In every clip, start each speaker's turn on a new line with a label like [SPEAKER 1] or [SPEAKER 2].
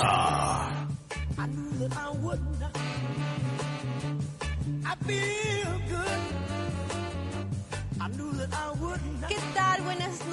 [SPEAKER 1] answer.
[SPEAKER 2] I knew that I would not. I feel good.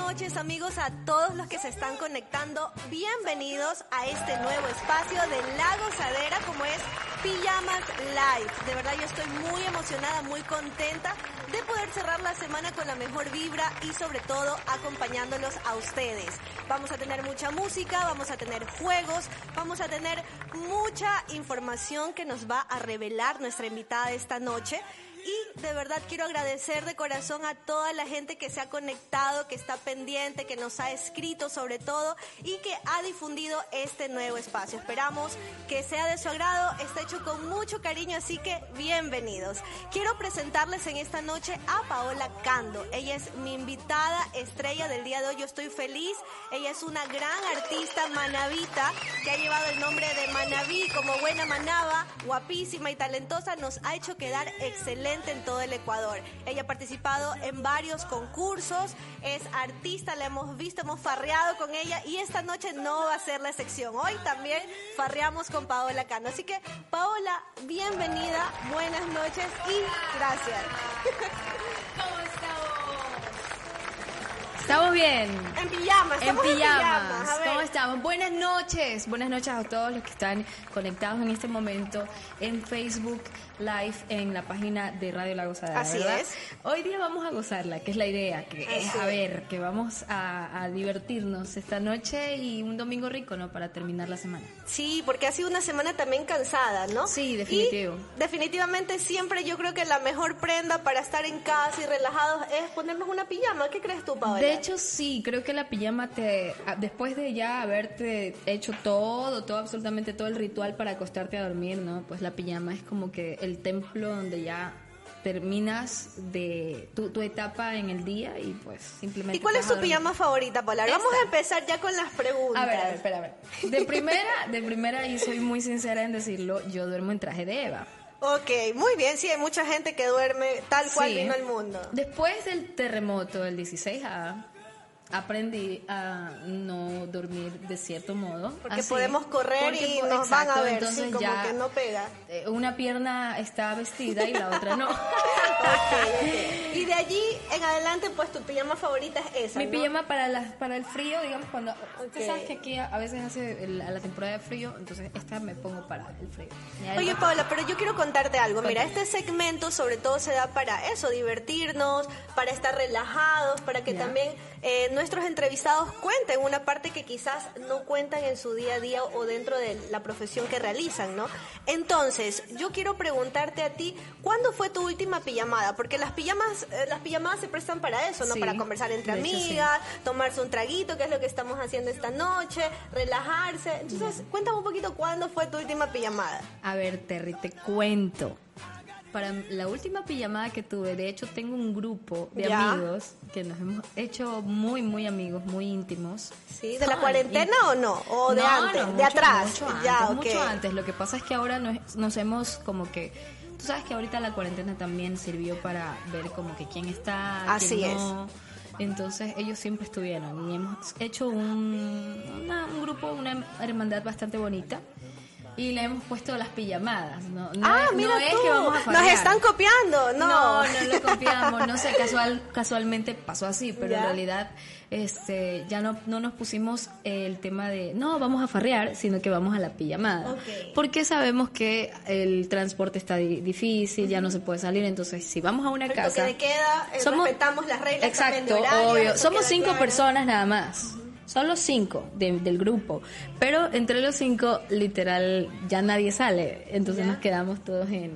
[SPEAKER 2] Noches amigos a todos los que se están conectando. Bienvenidos a este nuevo espacio de La Gozadera como es Pijamas Live. De verdad yo estoy muy emocionada, muy contenta de poder cerrar la semana con la mejor vibra y sobre todo acompañándolos a ustedes. Vamos a tener mucha música, vamos a tener juegos, vamos a tener mucha información que nos va a revelar nuestra invitada esta noche. Y de verdad quiero agradecer de corazón a toda la gente que se ha conectado, que está pendiente, que nos ha escrito sobre todo y que ha difundido este nuevo espacio. Esperamos que sea de su agrado, está hecho con mucho cariño, así que bienvenidos. Quiero presentarles en esta noche a Paola Cando. Ella es mi invitada estrella del día de hoy. Yo estoy feliz. Ella es una gran artista manavita que ha llevado el nombre de Manaví como buena manaba, guapísima y talentosa. Nos ha hecho quedar excelente en todo el Ecuador. Ella ha participado en varios concursos, es artista, la hemos visto, hemos farreado con ella y esta noche no va a ser la excepción. Hoy también farreamos con Paola Cano. Así que, Paola, bienvenida, buenas noches y gracias.
[SPEAKER 3] ¿Cómo estamos? Bien.
[SPEAKER 2] En pijamas,
[SPEAKER 3] En
[SPEAKER 2] estamos en
[SPEAKER 3] pijamas.
[SPEAKER 2] pijamas.
[SPEAKER 3] ¿Cómo estamos? Buenas noches. Buenas noches a todos los que están conectados en este momento en Facebook Live en la página de Radio La Gozadera.
[SPEAKER 2] Así
[SPEAKER 3] ¿verdad?
[SPEAKER 2] es.
[SPEAKER 3] Hoy día vamos a gozarla, que es la idea, que es
[SPEAKER 2] Así
[SPEAKER 3] a ver, que vamos a, a divertirnos esta noche y un domingo rico, ¿no? Para terminar la semana.
[SPEAKER 2] Sí, porque ha sido una semana también cansada, ¿no?
[SPEAKER 3] Sí, definitivo.
[SPEAKER 2] Y definitivamente siempre yo creo que la mejor prenda para estar en casa y relajados es ponernos una pijama. ¿Qué crees tú, Paola?
[SPEAKER 3] De hecho, sí, creo que la pijama te, después de ya haberte hecho todo, todo, absolutamente todo el ritual para acostarte a dormir, ¿no? Pues la pijama es como que el templo donde ya terminas de tu, tu etapa en el día y pues simplemente...
[SPEAKER 2] ¿Y cuál es tu pijama favorita, Paola? Vamos a empezar ya con las preguntas.
[SPEAKER 3] A ver, a ver, espera, a ver. De primera, de primera, y soy muy sincera en decirlo, yo duermo en traje de Eva.
[SPEAKER 2] Ok, muy bien. Sí, hay mucha gente que duerme tal cual
[SPEAKER 3] Sí.
[SPEAKER 2] vino al mundo.
[SPEAKER 3] Después del terremoto del 16A, aprendí a no dormir de cierto modo.
[SPEAKER 2] Porque
[SPEAKER 3] así,
[SPEAKER 2] podemos correr
[SPEAKER 3] porque
[SPEAKER 2] y nos van a
[SPEAKER 3] exacto,
[SPEAKER 2] ver,
[SPEAKER 3] entonces
[SPEAKER 2] sí, como
[SPEAKER 3] ya,
[SPEAKER 2] que no pega.
[SPEAKER 3] eh, Una pierna está vestida y la otra no.
[SPEAKER 2] Y de allí en adelante, pues tu pijama favorita es esa,
[SPEAKER 3] Mi
[SPEAKER 2] ¿no?
[SPEAKER 3] pijama para las para el frío, digamos, cuando... Tú sabes que aquí a, a veces hace el- a la temporada de frío, entonces esta me pongo para el frío.
[SPEAKER 2] Oye. Paula, pero yo quiero contarte algo. Mira, este segmento sobre todo se da para eso, divertirnos, para estar relajados, para que
[SPEAKER 3] Ya.
[SPEAKER 2] también eh, nuestros entrevistados cuenten una parte que quizás no cuentan en su día a día o dentro de la profesión que realizan, ¿no? Entonces, yo quiero preguntarte a ti, ¿cuándo fue tu última pijamada? Porque las pijamas, eh, las pijamadas se prestan para eso, ¿no?
[SPEAKER 3] Sí,
[SPEAKER 2] para conversar entre
[SPEAKER 3] de hecho, sí.
[SPEAKER 2] amigas, tomarse un traguito, que es lo que estamos haciendo esta noche, relajarse. Entonces, cuéntame un poquito cuándo fue tu última pijamada.
[SPEAKER 3] A ver, Terry, te cuento. Para la última pijamada que tuve, de hecho tengo un grupo de
[SPEAKER 2] Ya.
[SPEAKER 3] amigos que nos hemos hecho muy, muy amigos, muy íntimos.
[SPEAKER 2] Sí, ¿de la
[SPEAKER 3] Ay,
[SPEAKER 2] cuarentena
[SPEAKER 3] y-
[SPEAKER 2] o no? ¿O de
[SPEAKER 3] No,
[SPEAKER 2] antes?
[SPEAKER 3] no,
[SPEAKER 2] ¿De atrás?
[SPEAKER 3] Mucho antes,
[SPEAKER 2] ya,
[SPEAKER 3] mucho antes. Lo que pasa es que ahora nos, nos hemos como que... Tú sabes que ahorita la cuarentena también sirvió para ver como que quién está,
[SPEAKER 2] Así
[SPEAKER 3] quién no. Entonces ellos siempre estuvieron y hemos hecho un, una- un grupo, una hermandad bastante bonita. Y le hemos puesto las pijamadas, ¿no? No
[SPEAKER 2] ah,
[SPEAKER 3] es, no
[SPEAKER 2] mira
[SPEAKER 3] es
[SPEAKER 2] tú,
[SPEAKER 3] que vamos a
[SPEAKER 2] nos están copiando, no.
[SPEAKER 3] No, no lo copiamos, no sé, casual, casualmente pasó así, pero
[SPEAKER 2] Ya.
[SPEAKER 3] en realidad este, ya no, no nos pusimos el tema de, no, vamos a farrear, sino que vamos a la pijamada. Porque sabemos que el transporte está di- difícil, ya no se puede salir, entonces si vamos a una
[SPEAKER 2] El toque
[SPEAKER 3] casa...
[SPEAKER 2] de queda, eh, respetamos las reglas
[SPEAKER 3] Exacto, obvio. Somos cinco
[SPEAKER 2] claro.
[SPEAKER 3] personas nada más. Son los cinco de- del grupo. Pero entre los cinco, literal, ya nadie sale. Entonces
[SPEAKER 2] Ya.
[SPEAKER 3] nos quedamos todos en...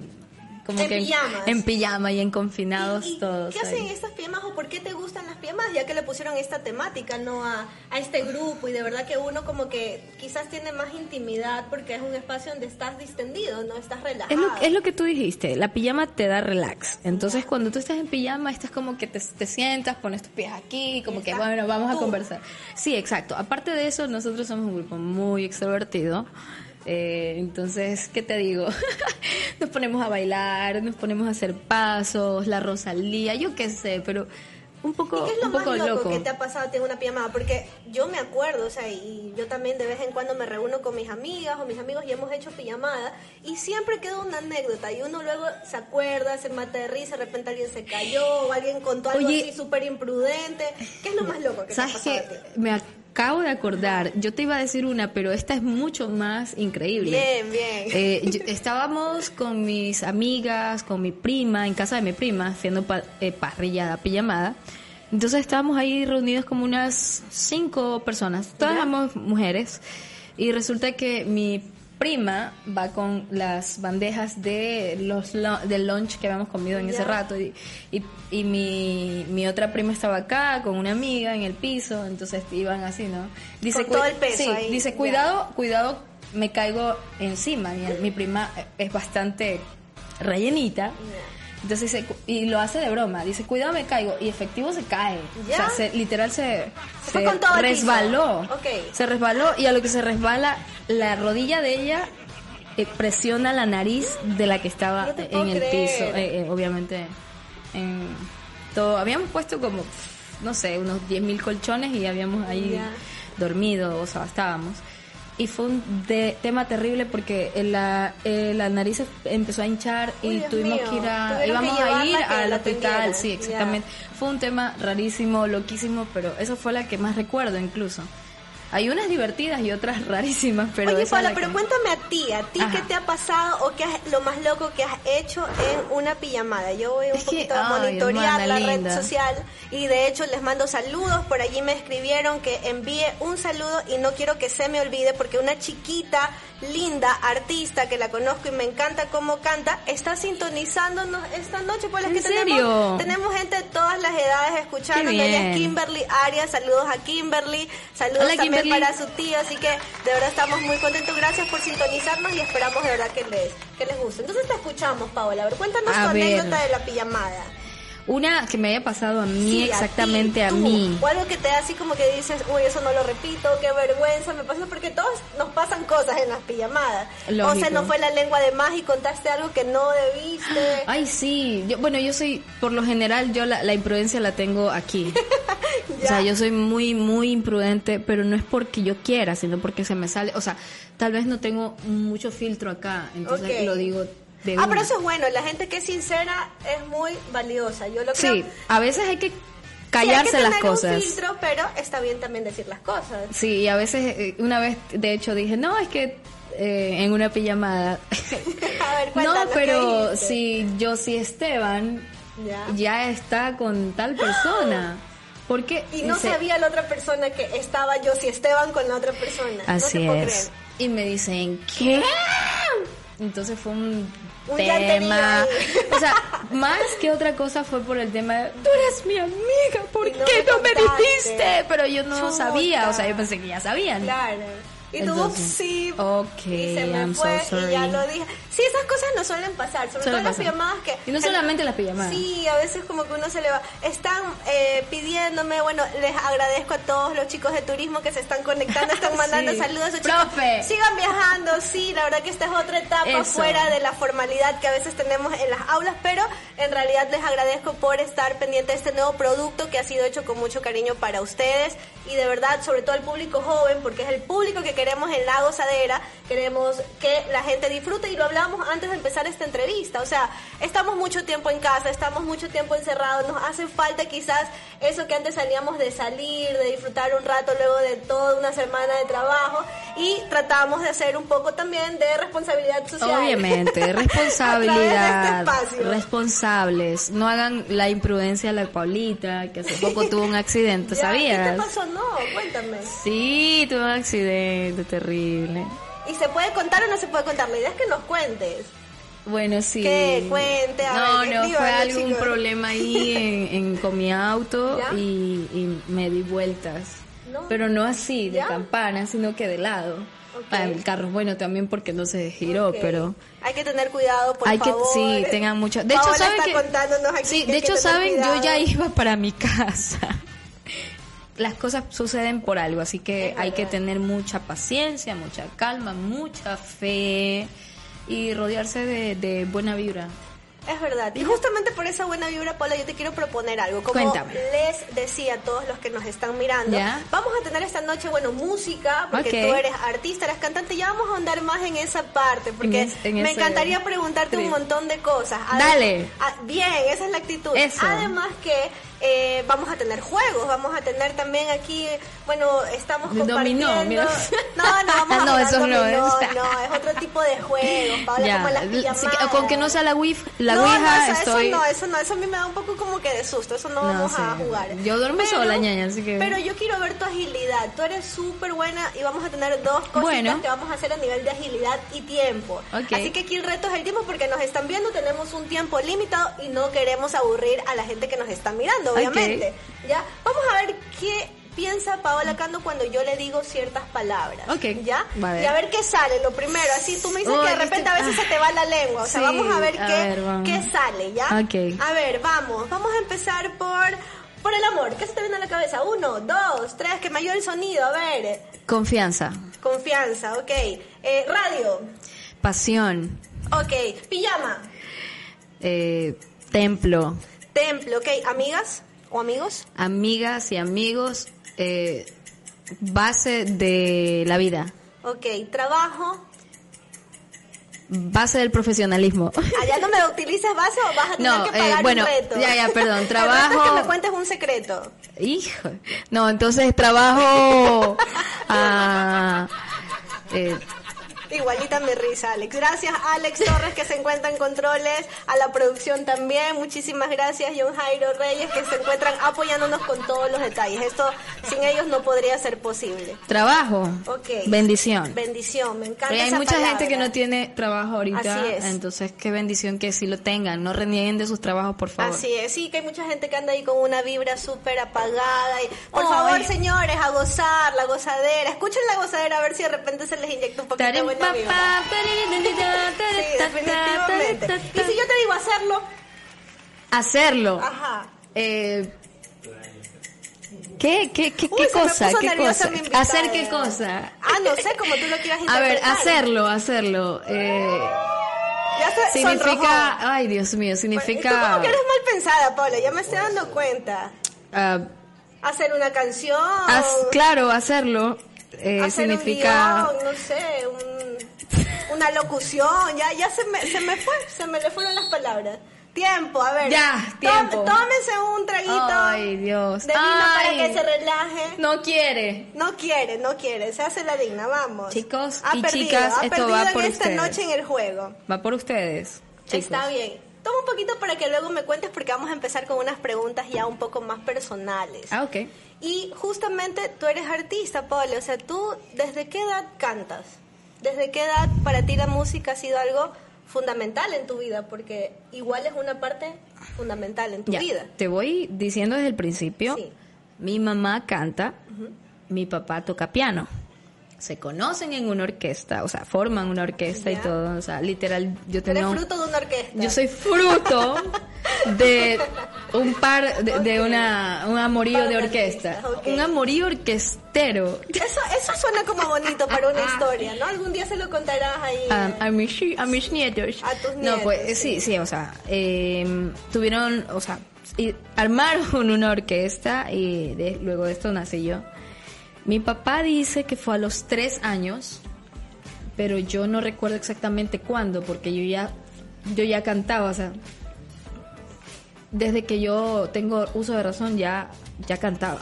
[SPEAKER 3] Como
[SPEAKER 2] En
[SPEAKER 3] que
[SPEAKER 2] pijamas.
[SPEAKER 3] En pijama y en confinados
[SPEAKER 2] ¿Y, y
[SPEAKER 3] todos.
[SPEAKER 2] qué hacen
[SPEAKER 3] ahí.
[SPEAKER 2] estas pijamas o por qué te gustan las pijamas? Ya que le pusieron esta temática, ¿no? A, a este grupo y de verdad que uno como que quizás tiene más intimidad porque es un espacio donde estás distendido, ¿no? Estás relajado.
[SPEAKER 3] Es lo, es lo que tú dijiste, la pijama te da relax. Entonces, cuando tú estás en pijama, estás como que te, te sientas, pones tus pies aquí, como que,
[SPEAKER 2] Estás
[SPEAKER 3] bueno, vamos a
[SPEAKER 2] tú.
[SPEAKER 3] conversar. Sí, exacto. Aparte de eso, nosotros somos un grupo muy extrovertido. Eh, entonces, ¿qué te digo? nos ponemos a bailar, nos ponemos a hacer pasos, la Rosalía, yo qué sé, pero un poco,
[SPEAKER 2] ¿Y qué es lo
[SPEAKER 3] un poco
[SPEAKER 2] más loco,
[SPEAKER 3] loco.
[SPEAKER 2] que te ha pasado en una pijamada? Porque yo me acuerdo, o sea, y yo también de vez en cuando me reúno con mis amigas o mis amigos y hemos hecho pijamada y siempre queda una anécdota y uno luego se acuerda, se mata de risa, de repente alguien se cayó o alguien contó algo
[SPEAKER 3] Oye.
[SPEAKER 2] así súper imprudente. ¿Qué es lo más loco que te ha
[SPEAKER 3] ¿Sabes
[SPEAKER 2] pasado a ti?
[SPEAKER 3] Me acabo de acordar. Yo te iba a decir una, pero esta es mucho más increíble.
[SPEAKER 2] Bien, bien.
[SPEAKER 3] Eh, yo- estábamos con mis amigas, con mi prima, en casa de mi prima, haciendo pa- eh, parrillada, pijamada. Entonces estábamos ahí reunidos como unas cinco personas, todas éramos mujeres. Y resulta que mi prima va con las bandejas de los del lunch que habíamos comido en ese rato y, y, y mi, mi otra prima estaba acá con una amiga en el piso, entonces iban así, ¿no?
[SPEAKER 2] Con
[SPEAKER 3] "Cu-
[SPEAKER 2] todo el peso
[SPEAKER 3] sí,
[SPEAKER 2] ahí,
[SPEAKER 3] dice, cuidado, cuidado, me caigo encima. Mi, mi prima es bastante rellenita. Entonces dice, y lo hace de broma, dice, cuidado me caigo, y efectivo se cae.
[SPEAKER 2] ¿Ya?
[SPEAKER 3] O sea, se- literal se,
[SPEAKER 2] con
[SPEAKER 3] resbaló. Se resbaló y a lo que se resbala, la rodilla de ella eh, presiona la nariz de la que estaba
[SPEAKER 2] No
[SPEAKER 3] en el
[SPEAKER 2] creer.
[SPEAKER 3] piso. Eh, eh, obviamente, en todo, habíamos puesto como, no sé, unos 10.000 colchones y habíamos ahí dormido, o sea, estábamos. Y fue un de- tema terrible porque la, eh, la nariz empezó a hinchar y
[SPEAKER 2] Dios
[SPEAKER 3] tuvimos
[SPEAKER 2] mío.
[SPEAKER 3] que ir a, íbamos a ir al
[SPEAKER 2] la
[SPEAKER 3] hospital, sí, exactamente. Fue un tema rarísimo, loquísimo, pero esa fue la que más recuerdo incluso. Hay unas divertidas y otras rarísimas, pero
[SPEAKER 2] Oye, Paula,
[SPEAKER 3] la
[SPEAKER 2] pero
[SPEAKER 3] que-
[SPEAKER 2] cuéntame a ti, a ti
[SPEAKER 3] Ajá.
[SPEAKER 2] qué te ha pasado o qué es lo más loco que has hecho en una pijamada. Yo voy un
[SPEAKER 3] Es que,
[SPEAKER 2] poquito a monitorear la red social y de hecho les mando saludos. Por allí me escribieron que envíe un saludo y no quiero que se me olvide porque una chiquita linda artista que la conozco y me encanta cómo canta está sintonizándonos esta noche. Pues
[SPEAKER 3] ¿En
[SPEAKER 2] que
[SPEAKER 3] serio?
[SPEAKER 2] tenemos tenemos gente de todas las edades escuchando. Ella es. Kimberly Arias, saludos a Kimberly, saludos
[SPEAKER 3] Hola,
[SPEAKER 2] también
[SPEAKER 3] Kimberly.
[SPEAKER 2] para su tío, así que de verdad estamos muy contentos. Gracias por sintonizarnos y esperamos de verdad que les, que les guste. Entonces te escuchamos, Paola. A ver, cuéntanos
[SPEAKER 3] A
[SPEAKER 2] tu
[SPEAKER 3] ver.
[SPEAKER 2] anécdota de la pijamada.
[SPEAKER 3] Una que me haya pasado a mí,
[SPEAKER 2] Sí,
[SPEAKER 3] exactamente
[SPEAKER 2] ti,
[SPEAKER 3] a,
[SPEAKER 2] tú.
[SPEAKER 3] mí.
[SPEAKER 2] O algo que te da así como que dices, uy, eso no lo repito, qué vergüenza me pasa, porque todos nos pasan cosas en las pijamadas. O
[SPEAKER 3] Lógico.
[SPEAKER 2] se nos fue la lengua de más y contaste algo que no debiste.
[SPEAKER 3] Ay, sí. Yo, bueno, yo soy, por lo general, yo la, la imprudencia la tengo aquí. o sea, yo soy muy, muy imprudente, pero no es porque yo quiera, sino porque se me sale. O sea, tal vez no tengo mucho filtro acá, entonces
[SPEAKER 2] Ok.
[SPEAKER 3] lo digo de
[SPEAKER 2] ah,
[SPEAKER 3] una.
[SPEAKER 2] pero eso es bueno, la gente que es sincera es muy valiosa. Yo lo creo.
[SPEAKER 3] Sí, a veces hay que
[SPEAKER 2] Sí,
[SPEAKER 3] callarse
[SPEAKER 2] hay que
[SPEAKER 3] las
[SPEAKER 2] tener
[SPEAKER 3] cosas.
[SPEAKER 2] Un filtro, pero está bien también decir las cosas.
[SPEAKER 3] Sí, y a veces, eh, una vez, de hecho, dije, no, es que eh, en una pijamada.
[SPEAKER 2] A ver,
[SPEAKER 3] no,
[SPEAKER 2] cuéntanos, ¿qué
[SPEAKER 3] pero si yo sí Esteban
[SPEAKER 2] Ya.
[SPEAKER 3] ya está con tal persona. Porque
[SPEAKER 2] Y no
[SPEAKER 3] se-
[SPEAKER 2] sabía la otra persona que estaba yo, si Esteban con la otra persona. no
[SPEAKER 3] Así
[SPEAKER 2] puedo
[SPEAKER 3] es.
[SPEAKER 2] creer.
[SPEAKER 3] Y me dicen, ¿qué? Entonces fue un,
[SPEAKER 2] Un
[SPEAKER 3] tema. O sea, más que otra cosa fue por el tema de, tú eres mi amiga, ¿por
[SPEAKER 2] no
[SPEAKER 3] qué
[SPEAKER 2] me
[SPEAKER 3] no me dijiste? Pero yo no
[SPEAKER 2] Chuta.
[SPEAKER 3] sabía, o sea, yo pensé que ya sabían.
[SPEAKER 2] Claro. Y tú, sí.
[SPEAKER 3] ok,
[SPEAKER 2] y se me
[SPEAKER 3] I'm so
[SPEAKER 2] fue y ya lo dije. Sí, esas cosas no suelen pasar, sobre todo las pijamadas que...
[SPEAKER 3] Y no solamente las pijamadas.
[SPEAKER 2] Sí, a veces como que uno se le va... Están eh, pidiéndome, bueno, les agradezco a todos los chicos de turismo que se están conectando, están mandando
[SPEAKER 3] Sí.
[SPEAKER 2] saludos. Chicos,
[SPEAKER 3] Profe.
[SPEAKER 2] Sigan viajando, sí, la verdad que esta es otra etapa
[SPEAKER 3] Eso.
[SPEAKER 2] fuera de la formalidad que a veces tenemos en las aulas, pero en realidad les agradezco por estar pendiente de este nuevo producto que ha sido hecho con mucho cariño para ustedes y de verdad, sobre todo al público joven, porque es el público que queremos en La Gozadera, queremos que la gente disfrute y lo hablábamos antes de empezar esta entrevista, o sea, estamos mucho tiempo en casa, estamos mucho tiempo encerrados, nos hace falta quizás eso que antes salíamos de salir, de disfrutar un rato luego de toda una semana de trabajo y tratamos de hacer un poco también de responsabilidad social.
[SPEAKER 3] Obviamente,
[SPEAKER 2] de
[SPEAKER 3] responsabilidad,
[SPEAKER 2] este espacio.
[SPEAKER 3] responsables. No hagan la imprudencia a la Paulita, que hace poco tuvo un accidente,
[SPEAKER 2] Ya, ¿Qué
[SPEAKER 3] ¿sabías?
[SPEAKER 2] te pasó? No, cuéntame.
[SPEAKER 3] Sí, tuvo un accidente terrible.
[SPEAKER 2] ¿Y se puede contar o no se puede contar? La idea es que nos cuentes.
[SPEAKER 3] Bueno, sí.
[SPEAKER 2] ¿Qué? Cuente, a
[SPEAKER 3] No,
[SPEAKER 2] ver,
[SPEAKER 3] no, fue algún
[SPEAKER 2] chicos.
[SPEAKER 3] problema ahí en, en- con mi auto y, y me di vueltas.
[SPEAKER 2] No.
[SPEAKER 3] Pero no así, de
[SPEAKER 2] ¿Ya?
[SPEAKER 3] campana, sino que de lado.
[SPEAKER 2] Ok.
[SPEAKER 3] Ah, el carro, bueno, también porque no se giró,
[SPEAKER 2] Ok.
[SPEAKER 3] pero...
[SPEAKER 2] Hay que tener cuidado, por
[SPEAKER 3] Hay
[SPEAKER 2] favor.
[SPEAKER 3] que, sí, tengan mucho. De hecho,
[SPEAKER 2] Paola
[SPEAKER 3] ¿saben
[SPEAKER 2] está
[SPEAKER 3] que-
[SPEAKER 2] contándonos aquí
[SPEAKER 3] Sí,
[SPEAKER 2] que
[SPEAKER 3] de
[SPEAKER 2] que
[SPEAKER 3] hecho, saben, yo ya iba para mi casa. Las cosas suceden por algo, así que hay que tener mucha paciencia, mucha calma, mucha fe y rodearse de, de buena vibra.
[SPEAKER 2] Es verdad. Y justamente por esa buena vibra, Paula, yo te quiero proponer algo. Como
[SPEAKER 3] Cuéntame.
[SPEAKER 2] les decía a todos los que nos están mirando,
[SPEAKER 3] Ya.
[SPEAKER 2] vamos a tener esta noche, bueno, música, porque tú eres artista, eres cantante, ya vamos a andar más en esa parte, porque
[SPEAKER 3] En es- en
[SPEAKER 2] me encantaría preguntarte un montón de cosas.
[SPEAKER 3] Dale.
[SPEAKER 2] Bien, esa es la actitud.
[SPEAKER 3] Eso.
[SPEAKER 2] Además que eh, vamos a tener juegos, vamos a tener también aquí, bueno, estamos
[SPEAKER 3] dominó,
[SPEAKER 2] compartiendo.
[SPEAKER 3] mira.
[SPEAKER 2] No, no, vamos a
[SPEAKER 3] No,
[SPEAKER 2] jugar
[SPEAKER 3] eso no
[SPEAKER 2] dominó,
[SPEAKER 3] es.
[SPEAKER 2] no, es otro tipo de juegos,
[SPEAKER 3] Ya,
[SPEAKER 2] como las
[SPEAKER 3] sí, con que no sea la Wi-Fi, la
[SPEAKER 2] no,
[SPEAKER 3] Ouija,
[SPEAKER 2] no, eso,
[SPEAKER 3] estoy...
[SPEAKER 2] eso no, eso no, eso a mí me da un poco como que de susto, eso no,
[SPEAKER 3] No,
[SPEAKER 2] vamos a jugar.
[SPEAKER 3] Yo duermo sola, ñaña, así que-
[SPEAKER 2] Pero yo quiero ver tu agilidad, tú eres súper buena y vamos a tener dos cositas
[SPEAKER 3] Bueno.
[SPEAKER 2] que vamos a hacer a nivel de agilidad y tiempo. Así que aquí el reto es el tiempo porque nos están viendo, tenemos un tiempo limitado y no queremos aburrir a la gente que nos está mirando, obviamente. ¿Ya? Vamos a ver qué piensa Paola Cando cuando yo le digo ciertas palabras.
[SPEAKER 3] Ok.
[SPEAKER 2] ¿Ya?
[SPEAKER 3] Vale.
[SPEAKER 2] Y a ver qué sale, lo primero, así tú me dices que de
[SPEAKER 3] este-
[SPEAKER 2] repente a veces
[SPEAKER 3] ah.
[SPEAKER 2] se te va la lengua, o sea,
[SPEAKER 3] Sí,
[SPEAKER 2] vamos a ver
[SPEAKER 3] a
[SPEAKER 2] qué,
[SPEAKER 3] ver,
[SPEAKER 2] qué sale, ¿ya?
[SPEAKER 3] Ok.
[SPEAKER 2] A ver, vamos, vamos a empezar por, por el amor. ¿Qué se te viene a la cabeza? Uno, dos, tres, que me ayude el sonido, a ver.
[SPEAKER 3] Confianza,
[SPEAKER 2] Confianza, ok. Eh, radio,
[SPEAKER 3] pasión,
[SPEAKER 2] ok. Pijama,
[SPEAKER 3] eh, templo,
[SPEAKER 2] templo, ok. Amigas o amigos,
[SPEAKER 3] amigas y amigos, eh, base de la vida,
[SPEAKER 2] ok. Trabajo.
[SPEAKER 3] base del profesionalismo.
[SPEAKER 2] Allá no me utilizas base o vas a tener
[SPEAKER 3] No,
[SPEAKER 2] que
[SPEAKER 3] eh,
[SPEAKER 2] pagar
[SPEAKER 3] bueno,
[SPEAKER 2] un reto.
[SPEAKER 3] ya, ya, perdón, trabajo-
[SPEAKER 2] es que me cuentes un secreto.
[SPEAKER 3] Hijo. No, entonces trabajo a... eh,
[SPEAKER 2] Igualita mi risa, Alex. Gracias, Alex Torres, que se encuentra en controles, a la producción también. Muchísimas gracias, John Jairo Reyes, que se encuentran apoyándonos con todos los detalles. Esto sin ellos no podría ser posible.
[SPEAKER 3] trabajo.
[SPEAKER 2] Ok.
[SPEAKER 3] Bendición.
[SPEAKER 2] Bendición, me encanta.
[SPEAKER 3] Porque hay
[SPEAKER 2] esa
[SPEAKER 3] mucha gente que no tiene trabajo ahorita,
[SPEAKER 2] Así es.
[SPEAKER 3] entonces qué bendición que sí lo tengan, no renieguen de sus trabajos, por favor.
[SPEAKER 2] Así es, sí, que hay mucha gente que anda ahí con una vibra súper apagada. Y, por favor, señores, a gozar, la gozadera. Escuchen la gozadera a ver si de repente se les inyecta un poquito de Y si yo te digo hacerlo,
[SPEAKER 3] Hacerlo.
[SPEAKER 2] ajá.
[SPEAKER 3] Eh, ¿Qué, qué, qué,
[SPEAKER 2] Uy,
[SPEAKER 3] qué cosa? ¿Qué cosa? ¿Hacer qué cosa?
[SPEAKER 2] Ah, no sé, como tú lo quieras
[SPEAKER 3] A ver, hacerlo, hacerlo. Eh,
[SPEAKER 2] Ya se sonrojó.
[SPEAKER 3] significa, ay Dios mío,
[SPEAKER 2] Y tú
[SPEAKER 3] significa
[SPEAKER 2] como que eres mal pensada, Paula, ya me estoy dando cuenta.
[SPEAKER 3] ah,
[SPEAKER 2] Hacer una canción.
[SPEAKER 3] claro, hacerlo eh,
[SPEAKER 2] hacer
[SPEAKER 3] significa
[SPEAKER 2] un guion, no sé, un- una locución, ya, ya se me, se me fue, se me le fueron las palabras. Tiempo, a ver.
[SPEAKER 3] Ya, tiempo.
[SPEAKER 2] Tómense un traguito
[SPEAKER 3] Ay, Dios.
[SPEAKER 2] de vino para que se relaje.
[SPEAKER 3] no quiere.
[SPEAKER 2] No quiere, no quiere, se hace la digna, vamos.
[SPEAKER 3] Chicos
[SPEAKER 2] ha
[SPEAKER 3] y
[SPEAKER 2] perdido,
[SPEAKER 3] chicas,
[SPEAKER 2] ha
[SPEAKER 3] esto
[SPEAKER 2] perdido
[SPEAKER 3] va
[SPEAKER 2] en
[SPEAKER 3] por
[SPEAKER 2] esta
[SPEAKER 3] ustedes.
[SPEAKER 2] noche en el juego.
[SPEAKER 3] Va por ustedes. chicos.
[SPEAKER 2] Está bien. Toma un poquito para que luego me cuentes porque vamos a empezar con unas preguntas ya un poco más personales.
[SPEAKER 3] Ah, ok.
[SPEAKER 2] Y justamente tú eres artista, Pablo. O sea, tú, ¿desde qué edad cantas? ¿Desde qué edad para ti la música ha sido algo fundamental en tu vida? Porque igual es una parte fundamental en tu
[SPEAKER 3] Ya,
[SPEAKER 2] vida.
[SPEAKER 3] te voy diciendo desde el principio.
[SPEAKER 2] Sí.
[SPEAKER 3] Mi mamá canta, mi papá toca piano. Se conocen en una orquesta, o sea, forman una orquesta y todo. O sea, literal, yo
[SPEAKER 2] eres
[SPEAKER 3] un-
[SPEAKER 2] fruto de una orquesta.
[SPEAKER 3] Yo soy fruto de un par, de, de una, un amorío de orquesta. Un amorío orquestero.
[SPEAKER 2] Eso, eso suena como bonito para una historia, ¿no? Algún día se lo contarás ahí.
[SPEAKER 3] A, a mis, a mis nietos.
[SPEAKER 2] A tus
[SPEAKER 3] No,
[SPEAKER 2] nietos,
[SPEAKER 3] pues sí, sí, o sea, eh, tuvieron, o sea, y armaron una orquesta y de- luego de esto nací yo. Mi papá dice que fue a los tres años, pero yo no recuerdo exactamente cuándo, porque yo ya, yo ya cantaba, o sea, desde que yo tengo uso de razón ya, ya cantaba.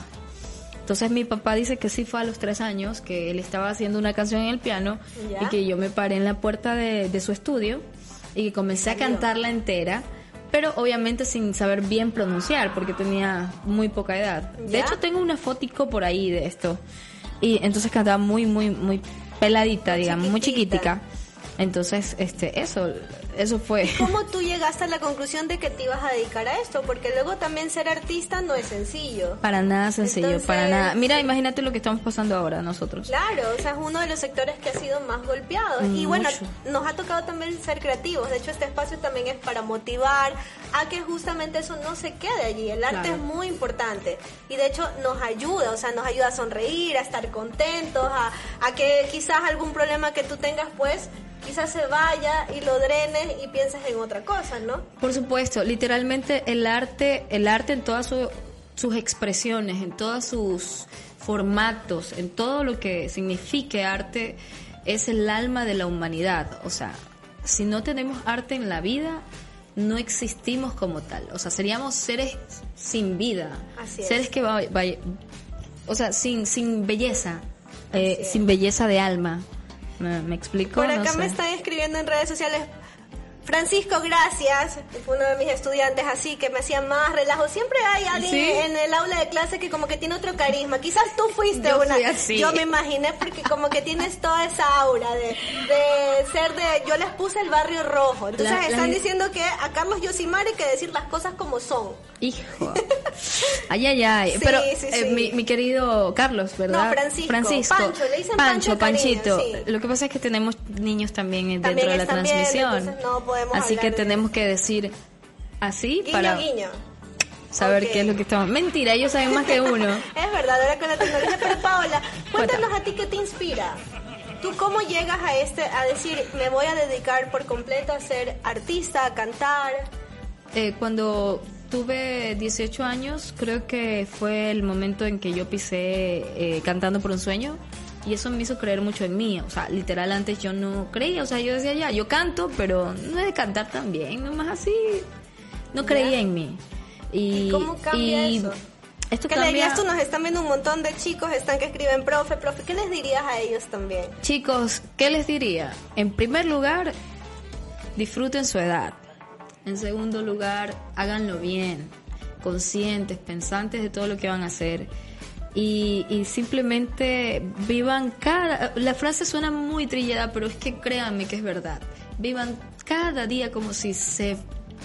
[SPEAKER 3] Entonces mi papá dice que sí fue a los tres años, que él estaba haciendo una canción en el piano
[SPEAKER 2] Ya.
[SPEAKER 3] y que yo me paré en la puerta de, de su estudio y que comencé a cantarla entera, pero obviamente sin saber bien pronunciar porque tenía muy poca edad. De hecho tengo una fotico por ahí de esto y entonces cantaba muy, muy, muy peladita, digamos, muy chiquitica. Entonces, este, eso, eso fue.
[SPEAKER 2] ¿Cómo tú llegaste a la conclusión de que te ibas a dedicar a esto? Porque luego también ser artista no es sencillo.
[SPEAKER 3] Para nada sencillo,
[SPEAKER 2] Entonces,
[SPEAKER 3] para nada. Mira, imagínate lo que estamos pasando ahora nosotros.
[SPEAKER 2] Claro, o sea, es uno de los sectores que ha sido más golpeado. Y
[SPEAKER 3] Mucho.
[SPEAKER 2] bueno, nos ha tocado también ser creativos. De hecho, este espacio también es para motivar a que justamente eso no se quede allí. El arte
[SPEAKER 3] Claro.
[SPEAKER 2] es muy importante. Y de hecho nos ayuda, o sea, nos ayuda a sonreír, a estar contentos, a, a que quizás algún problema que tú tengas, pues quizás se vaya y lo drenes y pienses en otra cosa, ¿no?
[SPEAKER 3] Por supuesto, literalmente el arte, el arte en todas sus expresiones, en todos sus formatos, en todo lo que signifique arte, es el alma de la humanidad. O sea, si no tenemos arte en la vida, no existimos como tal. O sea, seríamos seres sin vida. seres que va, o sea, sin, sin belleza, eh, sin belleza de alma. ¿Me, explico?
[SPEAKER 2] Por acá me están escribiendo en redes sociales. Francisco, gracias. Fue uno de mis estudiantes así que me hacía más relajo. Siempre hay alguien en el aula de clase que como que tiene otro carisma. Quizás tú fuiste una. Yo me imaginé porque como que tienes toda esa aura de, de ser de. Yo les puse el barrio rojo. Entonces están diciendo que a Carlos Yosimar hay que decir las cosas como son.
[SPEAKER 3] Hijo. Ay, ay, ay. Pero eh, mi, mi, querido Carlos, ¿verdad?
[SPEAKER 2] No, Francisco. Francisco. Pancho, le dicen
[SPEAKER 3] Pancho, Panchito. Lo que pasa es que tenemos niños también, dentro de la transmisión. Así que tenemos que decir así para saber qué es lo que estamos. Mentira, ellos saben más que uno.
[SPEAKER 2] es verdad, ahora con la tecnología. Pero Paola, cuéntanos a ti qué te inspira. ¿Tú cómo llegas a este a decir me voy a dedicar por completo a ser artista, a cantar?
[SPEAKER 3] Eh, cuando tuve 18 años, creo que fue el momento en que yo pisé eh, cantando por un sueño y eso me hizo creer mucho en mí. O sea, literal antes yo no creía, o sea, yo decía ya, yo canto, pero no es de cantar tan bien, nomás así. No creía en mí.
[SPEAKER 2] Y, cómo cambia eso? Esto ¿Qué le dirías tú? Nos están viendo un montón de chicos, están que escriben, profe, profe. ¿Qué les dirías a ellos también?
[SPEAKER 3] Chicos, ¿qué les diría? En primer lugar, disfruten su edad. En segundo lugar, háganlo bien, conscientes, pensantes de todo lo que van a hacer. Y, simplemente vivan cada... La frase suena muy trillada, pero es que créanme que es verdad. Vivan cada día como si se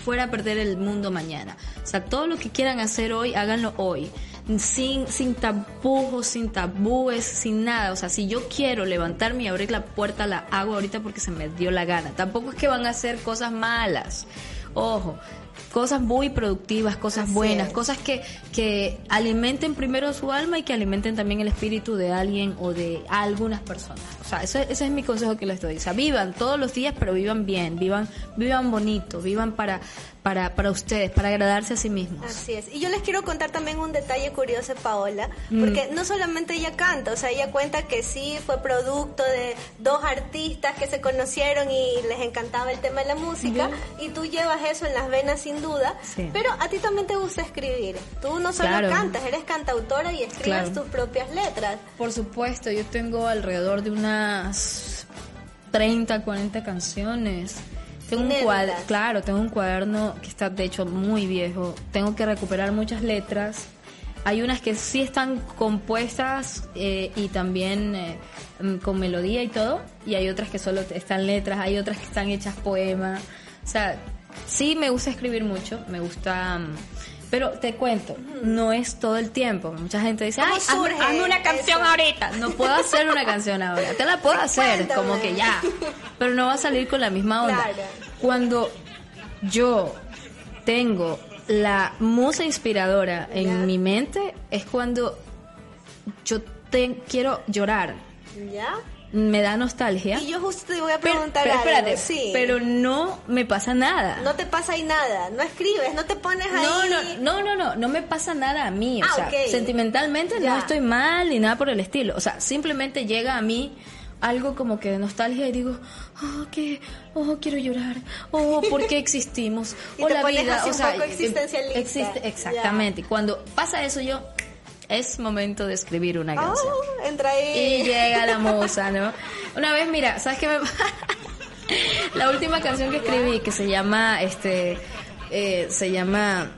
[SPEAKER 3] fuera a perder el mundo mañana. O sea, todo lo que quieran hacer hoy, háganlo hoy. Sin, sin tapujos, sin tabúes, sin nada. O sea, si yo quiero levantarme y abrir la puerta, la hago ahorita porque se me dio la gana. Tampoco es que van a hacer cosas malas. Ojo, cosas muy productivas, cosas buenas, cosas que, que alimenten primero su alma y que alimenten también el espíritu de alguien o de algunas personas. O sea, ese, ese es mi consejo que les doy. O sea, vivan todos los días, pero vivan bien, vivan, vivan bonito, vivan para, para, para ustedes, para agradarse a sí mismos.
[SPEAKER 2] Así es. Y yo les quiero contar también un detalle curioso de Paola, mm. porque no solamente ella canta, o sea, ella cuenta que sí fue producto de dos artistas que se conocieron y les encantaba el tema de la música, y tú llevas eso en las venas sin duda, pero a ti también te gusta escribir. Tú no solo cantas, eres cantautora y escribes tus propias letras.
[SPEAKER 3] Por supuesto, yo tengo alrededor de unas 30, 40 canciones tengo un cuaderno, claro, tengo un cuaderno que está de hecho muy viejo. Tengo que recuperar muchas letras. Hay unas que sí están compuestas eh, y también eh, mm, con melodía y todo, y hay otras que solo están letras, hay otras que están hechas poemas. O sea, sí me gusta escribir mucho, me gusta... Mm, pero te cuento, no es todo el tiempo. Mucha gente dice, ay, hazme, una canción ahorita. No puedo hacer una canción ahora. Te la puedo hacer, como que ya. Pero no va a salir con la misma onda. Cuando yo tengo la musa inspiradora en mi mente, es cuando yo te, quiero llorar.
[SPEAKER 2] ¿Ya?
[SPEAKER 3] Me da nostalgia.
[SPEAKER 2] Y yo justo te voy a preguntar pero, pero espérate, sí.
[SPEAKER 3] pero no me pasa nada.
[SPEAKER 2] No te pasa ahí nada, no escribes, no te pones ahí.
[SPEAKER 3] No, no, no, no, no, me pasa nada a mí, o ah, sea, sentimentalmente no estoy mal ni nada por el estilo, o sea, simplemente llega a mí algo como que de nostalgia y digo, oh, que, oh, quiero llorar, oh, ¿por qué existimos?
[SPEAKER 2] o la vida, o sea, existe,
[SPEAKER 3] exactamente. Cuando pasa eso yo es momento de escribir una canción.
[SPEAKER 2] Oh, entra ahí.
[SPEAKER 3] Y llega la musa, ¿no? Una vez, mira, ¿sabes qué me La última canción que escribí, que se llama, este, eh, se llama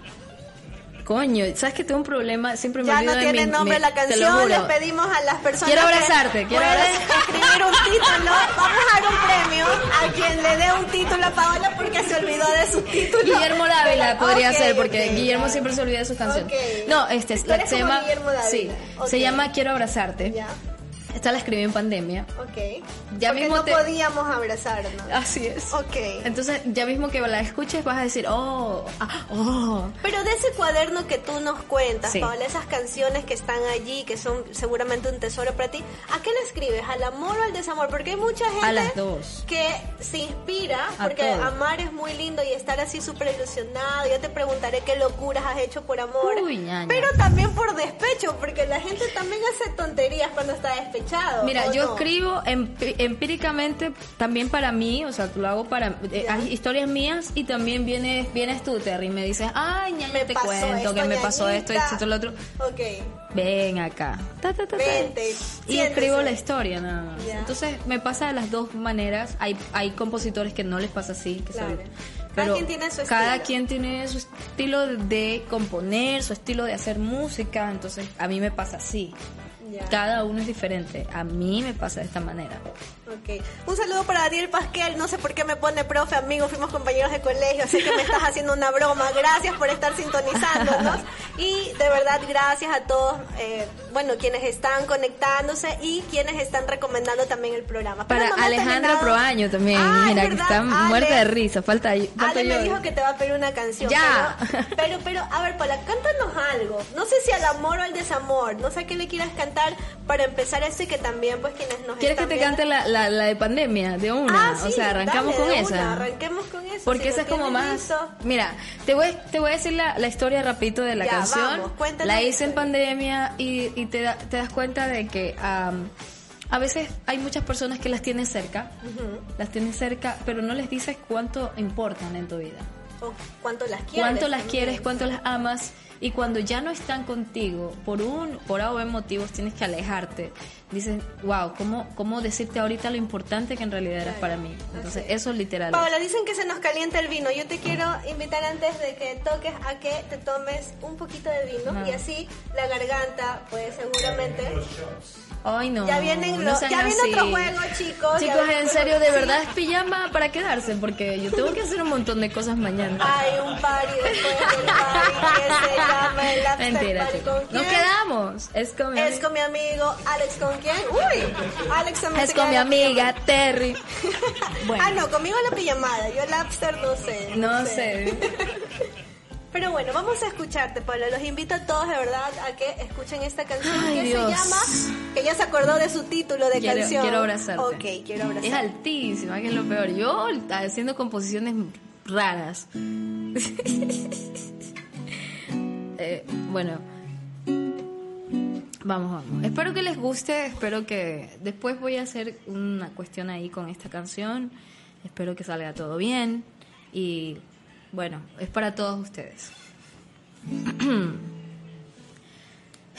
[SPEAKER 3] Coño, ¿sabes que tengo un problema? Siempre me
[SPEAKER 2] ya
[SPEAKER 3] olvido
[SPEAKER 2] no tiene nombre la canción, le pedimos a las personas
[SPEAKER 3] quiero abrazarte, quiero
[SPEAKER 2] escribir un título. Vamos a dar un premio a quien le dé un título a Paola porque se olvidó de su título.
[SPEAKER 3] Guillermo Dávila podría ser, porque Guillermo siempre se olvida de sus canciones. No, este, se llama, sí, se llama Quiero abrazarte. Esta la escribí en pandemia.
[SPEAKER 2] Ok.
[SPEAKER 3] Ya
[SPEAKER 2] Porque
[SPEAKER 3] mismo
[SPEAKER 2] no
[SPEAKER 3] te-
[SPEAKER 2] podíamos abrazarnos.
[SPEAKER 3] Así es.
[SPEAKER 2] Ok.
[SPEAKER 3] Entonces, ya mismo que la escuches vas a decir, oh, ah, oh.
[SPEAKER 2] Pero de ese cuaderno que tú nos cuentas,
[SPEAKER 3] Sí.
[SPEAKER 2] Paola, esas canciones que están allí, que son seguramente un tesoro para ti, ¿a qué le escribes? ¿Al amor o al desamor? Porque hay mucha gente
[SPEAKER 3] A las dos.
[SPEAKER 2] que se inspira,
[SPEAKER 3] A
[SPEAKER 2] porque
[SPEAKER 3] todo.
[SPEAKER 2] amar es muy lindo y estar así súper ilusionado. Yo te preguntaré qué locuras has hecho por amor.
[SPEAKER 3] Uy, ñaña.
[SPEAKER 2] Pero también por despecho, porque la gente también hace tonterías cuando está despechado.
[SPEAKER 3] Mira,
[SPEAKER 2] ¿o
[SPEAKER 3] yo
[SPEAKER 2] no?
[SPEAKER 3] escribo empíricamente también para mí, o sea, lo hago para eh, hay historias mías y también vienes, vienes tú, Terry, y me dices, ay, ñaña,
[SPEAKER 2] Me
[SPEAKER 3] te cuento
[SPEAKER 2] esto,
[SPEAKER 3] que me pasó esto, esto, lo otro.
[SPEAKER 2] Ok.
[SPEAKER 3] Ven acá. Ta, ta, ta.
[SPEAKER 2] Vente,
[SPEAKER 3] Y
[SPEAKER 2] siéntese.
[SPEAKER 3] escribo la historia nada más.
[SPEAKER 2] Ya.
[SPEAKER 3] Entonces me pasa de las dos maneras. Hay, hay compositores que no les pasa así. Que
[SPEAKER 2] Claro.
[SPEAKER 3] son-
[SPEAKER 2] Cada
[SPEAKER 3] pero
[SPEAKER 2] quien tiene su
[SPEAKER 3] Cada
[SPEAKER 2] estilo.
[SPEAKER 3] quien tiene su estilo de componer, su estilo de hacer música. Entonces a mí me pasa así. Cada uno es diferente. A mí me pasa de esta manera.
[SPEAKER 2] Ok. Un saludo para Daniel Pasquel. No sé por qué me pone profe, amigo. Fuimos compañeros de colegio. Sé que me estás haciendo una broma. Gracias por estar sintonizándonos. Y de verdad, gracias a todos, eh, bueno, quienes están conectándose y quienes están recomendando también el programa. Pero
[SPEAKER 3] Para
[SPEAKER 2] no me
[SPEAKER 3] Alejandra Proaño también.
[SPEAKER 2] Ah,
[SPEAKER 3] Mira, que está
[SPEAKER 2] Ale.
[SPEAKER 3] muerta de risa. Falta, falta
[SPEAKER 2] Ale me
[SPEAKER 3] yo.
[SPEAKER 2] dijo que te va a pedir una canción.
[SPEAKER 3] Ya.
[SPEAKER 2] Pero, pero, pero, a ver, Paula, cántanos algo. No sé si al amor o al desamor. No sé qué le quieras cantar para empezar esto y que también, pues, quienes nos
[SPEAKER 3] ¿Quieres que
[SPEAKER 2] están
[SPEAKER 3] te
[SPEAKER 2] viendo-
[SPEAKER 3] cante la, la, la de pandemia de una?
[SPEAKER 2] Ah, sí,
[SPEAKER 3] o sea, arrancamos
[SPEAKER 2] dale,
[SPEAKER 3] con
[SPEAKER 2] de
[SPEAKER 3] esa.
[SPEAKER 2] una, arranquemos con eso.
[SPEAKER 3] Porque esa es como más... Mira, te voy, te voy a decir la, la historia rapidito de la
[SPEAKER 2] Ya,
[SPEAKER 3] canción.
[SPEAKER 2] vamos,
[SPEAKER 3] la hice en pandemia y, y te, da- te das cuenta de que am, a veces hay muchas personas que las tienes cerca, las tienes cerca, pero no les dices cuánto importan en tu vida.
[SPEAKER 2] O cuánto las quieres.
[SPEAKER 3] Cuánto las quieres, cuánto las amas y cuando ya no están contigo por un por A o B motivos tienes que alejarte. Dices, wow, ¿cómo, ¿cómo decirte ahorita lo importante que en realidad eras para mí? Entonces, eso es literal.
[SPEAKER 2] Paola, dicen que se nos calienta el vino. Yo te quiero invitar antes de que toques a que te tomes un poquito de vino
[SPEAKER 3] Ah.
[SPEAKER 2] y así la garganta, pues seguramente.
[SPEAKER 3] Ay, no.
[SPEAKER 2] Ya vienen
[SPEAKER 3] no
[SPEAKER 2] los-
[SPEAKER 3] sean
[SPEAKER 2] ya viene otro juego, chicos.
[SPEAKER 3] Chicos, en serio, de verdad es pijama para quedarse porque yo tengo que hacer un montón de cosas mañana.
[SPEAKER 2] Hay un party después del party que se llama el after
[SPEAKER 3] Mentira,
[SPEAKER 2] party.
[SPEAKER 3] chicos.
[SPEAKER 2] ¿Con
[SPEAKER 3] Nos
[SPEAKER 2] quién?
[SPEAKER 3] quedamos. Es con mi,
[SPEAKER 2] Es con mi amigo Alex, ¿con quién? Uy, Alex también
[SPEAKER 3] es con mi amiga Terry. Bueno,
[SPEAKER 2] Ah, no, conmigo la pijamada. Yo el after no sé.
[SPEAKER 3] no sé.
[SPEAKER 2] Pero bueno, vamos a escucharte, Pablo. Los invito a todos de verdad a que escuchen esta canción
[SPEAKER 3] Ay,
[SPEAKER 2] que
[SPEAKER 3] Dios.
[SPEAKER 2] se llama, que ya se acordó de su título de
[SPEAKER 3] Quiero,
[SPEAKER 2] canción.
[SPEAKER 3] quiero abrazarte.
[SPEAKER 2] Ok, quiero abrazarte.
[SPEAKER 3] Es altísima, que es lo peor. Yo haciendo composiciones raras. Eh, bueno, vamos, vamos. Espero que les guste, espero que después voy a hacer una cuestión ahí con esta canción. Espero que salga todo bien y bueno, es para todos ustedes.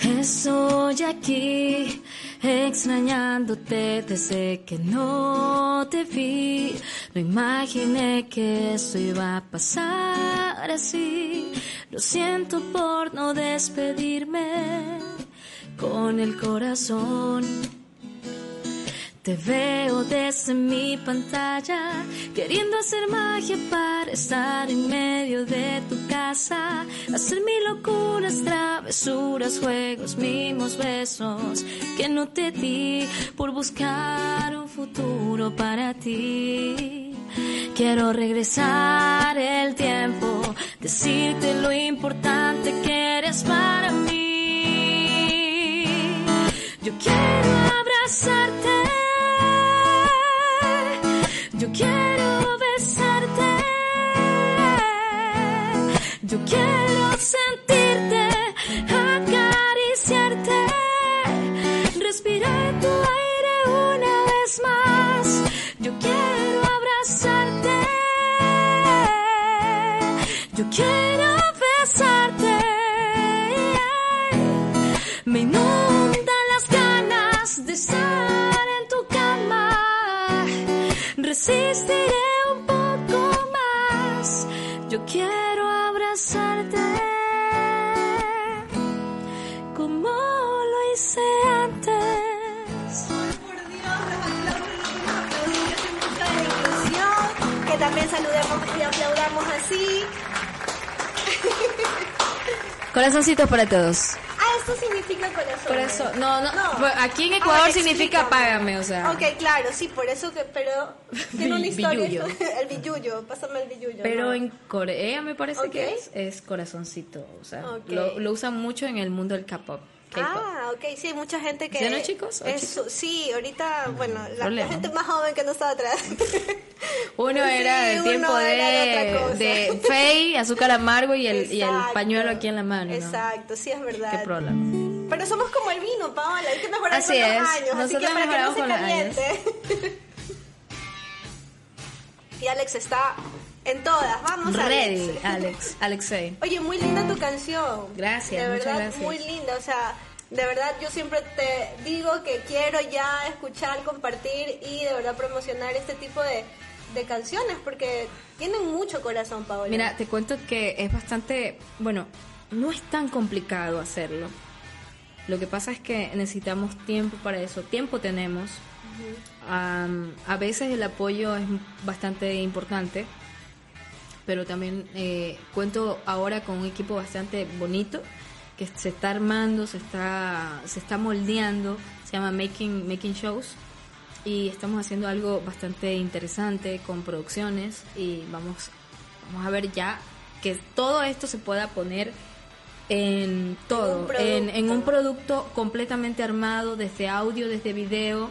[SPEAKER 3] Estoy aquí extrañándote desde que no te vi. No imaginé que esto iba a pasar así. Lo siento por no despedirme con el corazón. Te veo desde mi pantalla, queriendo hacer magia para estar en medio de tu casa, hacer mil locuras, travesuras, juegos, mimos, besos que no te di por buscar un futuro para ti. Quiero regresar el tiempo, decirte lo importante que eres para mí. Yo quiero abrazarte. Quiero besarte. Yo quiero sentirte,
[SPEAKER 2] así.
[SPEAKER 3] Corazoncitos para todos.
[SPEAKER 2] A esto significa corazón.
[SPEAKER 3] Corazón. No, no. pues Aquí en Ecuador
[SPEAKER 2] A ver,
[SPEAKER 3] significa págame, o sea.
[SPEAKER 2] Ok, claro, sí, por eso que, pero tiene una historia.
[SPEAKER 3] billuyo.
[SPEAKER 2] el billuyo, pásame el billuyo.
[SPEAKER 3] Pero
[SPEAKER 2] ¿no?
[SPEAKER 3] en Corea me parece
[SPEAKER 2] Ok.
[SPEAKER 3] que es, es corazoncito. O sea,
[SPEAKER 2] Ok.
[SPEAKER 3] lo, lo usan mucho en el mundo del K-pop.
[SPEAKER 2] Ah, ok, sí, mucha gente que...
[SPEAKER 3] ¿Sí, no, chicos?
[SPEAKER 2] Sí, ahorita, bueno, la, la gente más joven que no estaba atrás.
[SPEAKER 3] Uno era del tiempo
[SPEAKER 2] era de
[SPEAKER 3] de, de Fey, azúcar amargo y el, y el pañuelo aquí en la mano. ¿no?
[SPEAKER 2] Exacto, sí es verdad.
[SPEAKER 3] Qué problema.
[SPEAKER 2] Pero somos como el vino, Paola, hay que mejorar
[SPEAKER 3] Así
[SPEAKER 2] con
[SPEAKER 3] es,
[SPEAKER 2] los años, así
[SPEAKER 3] nosotros
[SPEAKER 2] que para que no se caliente. y Alex está en todas, vamos
[SPEAKER 3] Ready,
[SPEAKER 2] Alex.
[SPEAKER 3] Alex, Alexei.
[SPEAKER 2] Oye, muy linda tu canción.
[SPEAKER 3] Gracias,
[SPEAKER 2] De
[SPEAKER 3] muchas
[SPEAKER 2] verdad,
[SPEAKER 3] gracias.
[SPEAKER 2] muy linda, o sea, de verdad yo siempre te digo que quiero ya escuchar, compartir y de verdad promocionar este tipo de, de canciones porque tienen mucho corazón, Paola.
[SPEAKER 3] Mira, te cuento que es bastante, bueno, no es tan complicado hacerlo. Lo que pasa es que necesitamos tiempo para eso. Tiempo tenemos. Am, a veces el apoyo es bastante importante, pero también eh, cuento ahora con un equipo bastante bonito que se está armando, se está, se está moldeando, se llama Making, Making Shows y estamos haciendo algo bastante interesante con producciones y vamos, vamos a ver ya que todo esto se pueda poner en todo,
[SPEAKER 2] producto.
[SPEAKER 3] en, en un producto completamente armado, desde audio, desde video,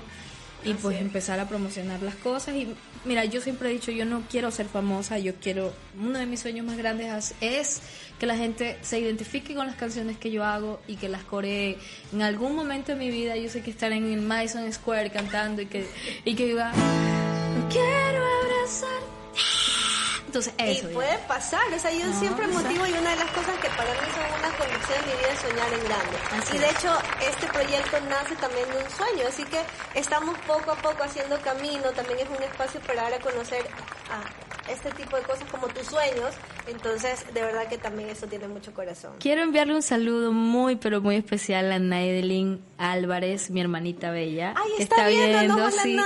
[SPEAKER 3] y pues empezar a promocionar las cosas. Y mira, yo siempre he dicho, yo no quiero ser famosa, yo quiero, uno de mis sueños más grandes es- que la gente se identifique con las canciones que yo hago y que las coree. En algún momento de mi vida yo sé que estaré en el Madison Square cantando y que, y que "No quiero abrazar. Entonces, eso.
[SPEAKER 2] y
[SPEAKER 3] ya.
[SPEAKER 2] puede pasar, o sea, yo
[SPEAKER 3] No,
[SPEAKER 2] siempre motivo y una de las cosas que para mí son una convicción en mi vida es soñar en grande.
[SPEAKER 3] Así
[SPEAKER 2] y de
[SPEAKER 3] es.
[SPEAKER 2] hecho, este proyecto nace también de un sueño, así que estamos poco a poco haciendo camino, también es un espacio para dar a conocer a este tipo de cosas como tus sueños, entonces de verdad que también eso tiene mucho corazón.
[SPEAKER 3] Quiero enviarle un saludo muy, pero muy especial a Naidelin Álvarez, mi hermanita bella.
[SPEAKER 2] Ay,
[SPEAKER 3] que
[SPEAKER 2] está, viendo, no
[SPEAKER 3] sí.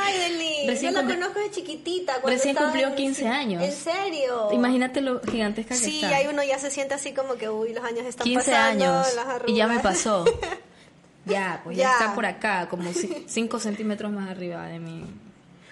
[SPEAKER 3] Recién,
[SPEAKER 2] Yo la conozco de chiquitita. Cuando
[SPEAKER 3] recién cumplió
[SPEAKER 2] en-
[SPEAKER 3] 15 años.
[SPEAKER 2] ¿En serio?
[SPEAKER 3] Imagínate lo gigantesca que
[SPEAKER 2] Sí,
[SPEAKER 3] está.
[SPEAKER 2] ahí uno ya se siente así como que, uy, los años están
[SPEAKER 3] 15
[SPEAKER 2] pasando.
[SPEAKER 3] años.
[SPEAKER 2] las
[SPEAKER 3] Y ya me pasó. Ya, pues ya.
[SPEAKER 2] Ya.
[SPEAKER 3] está por acá, como 5 centímetros más arriba de mí.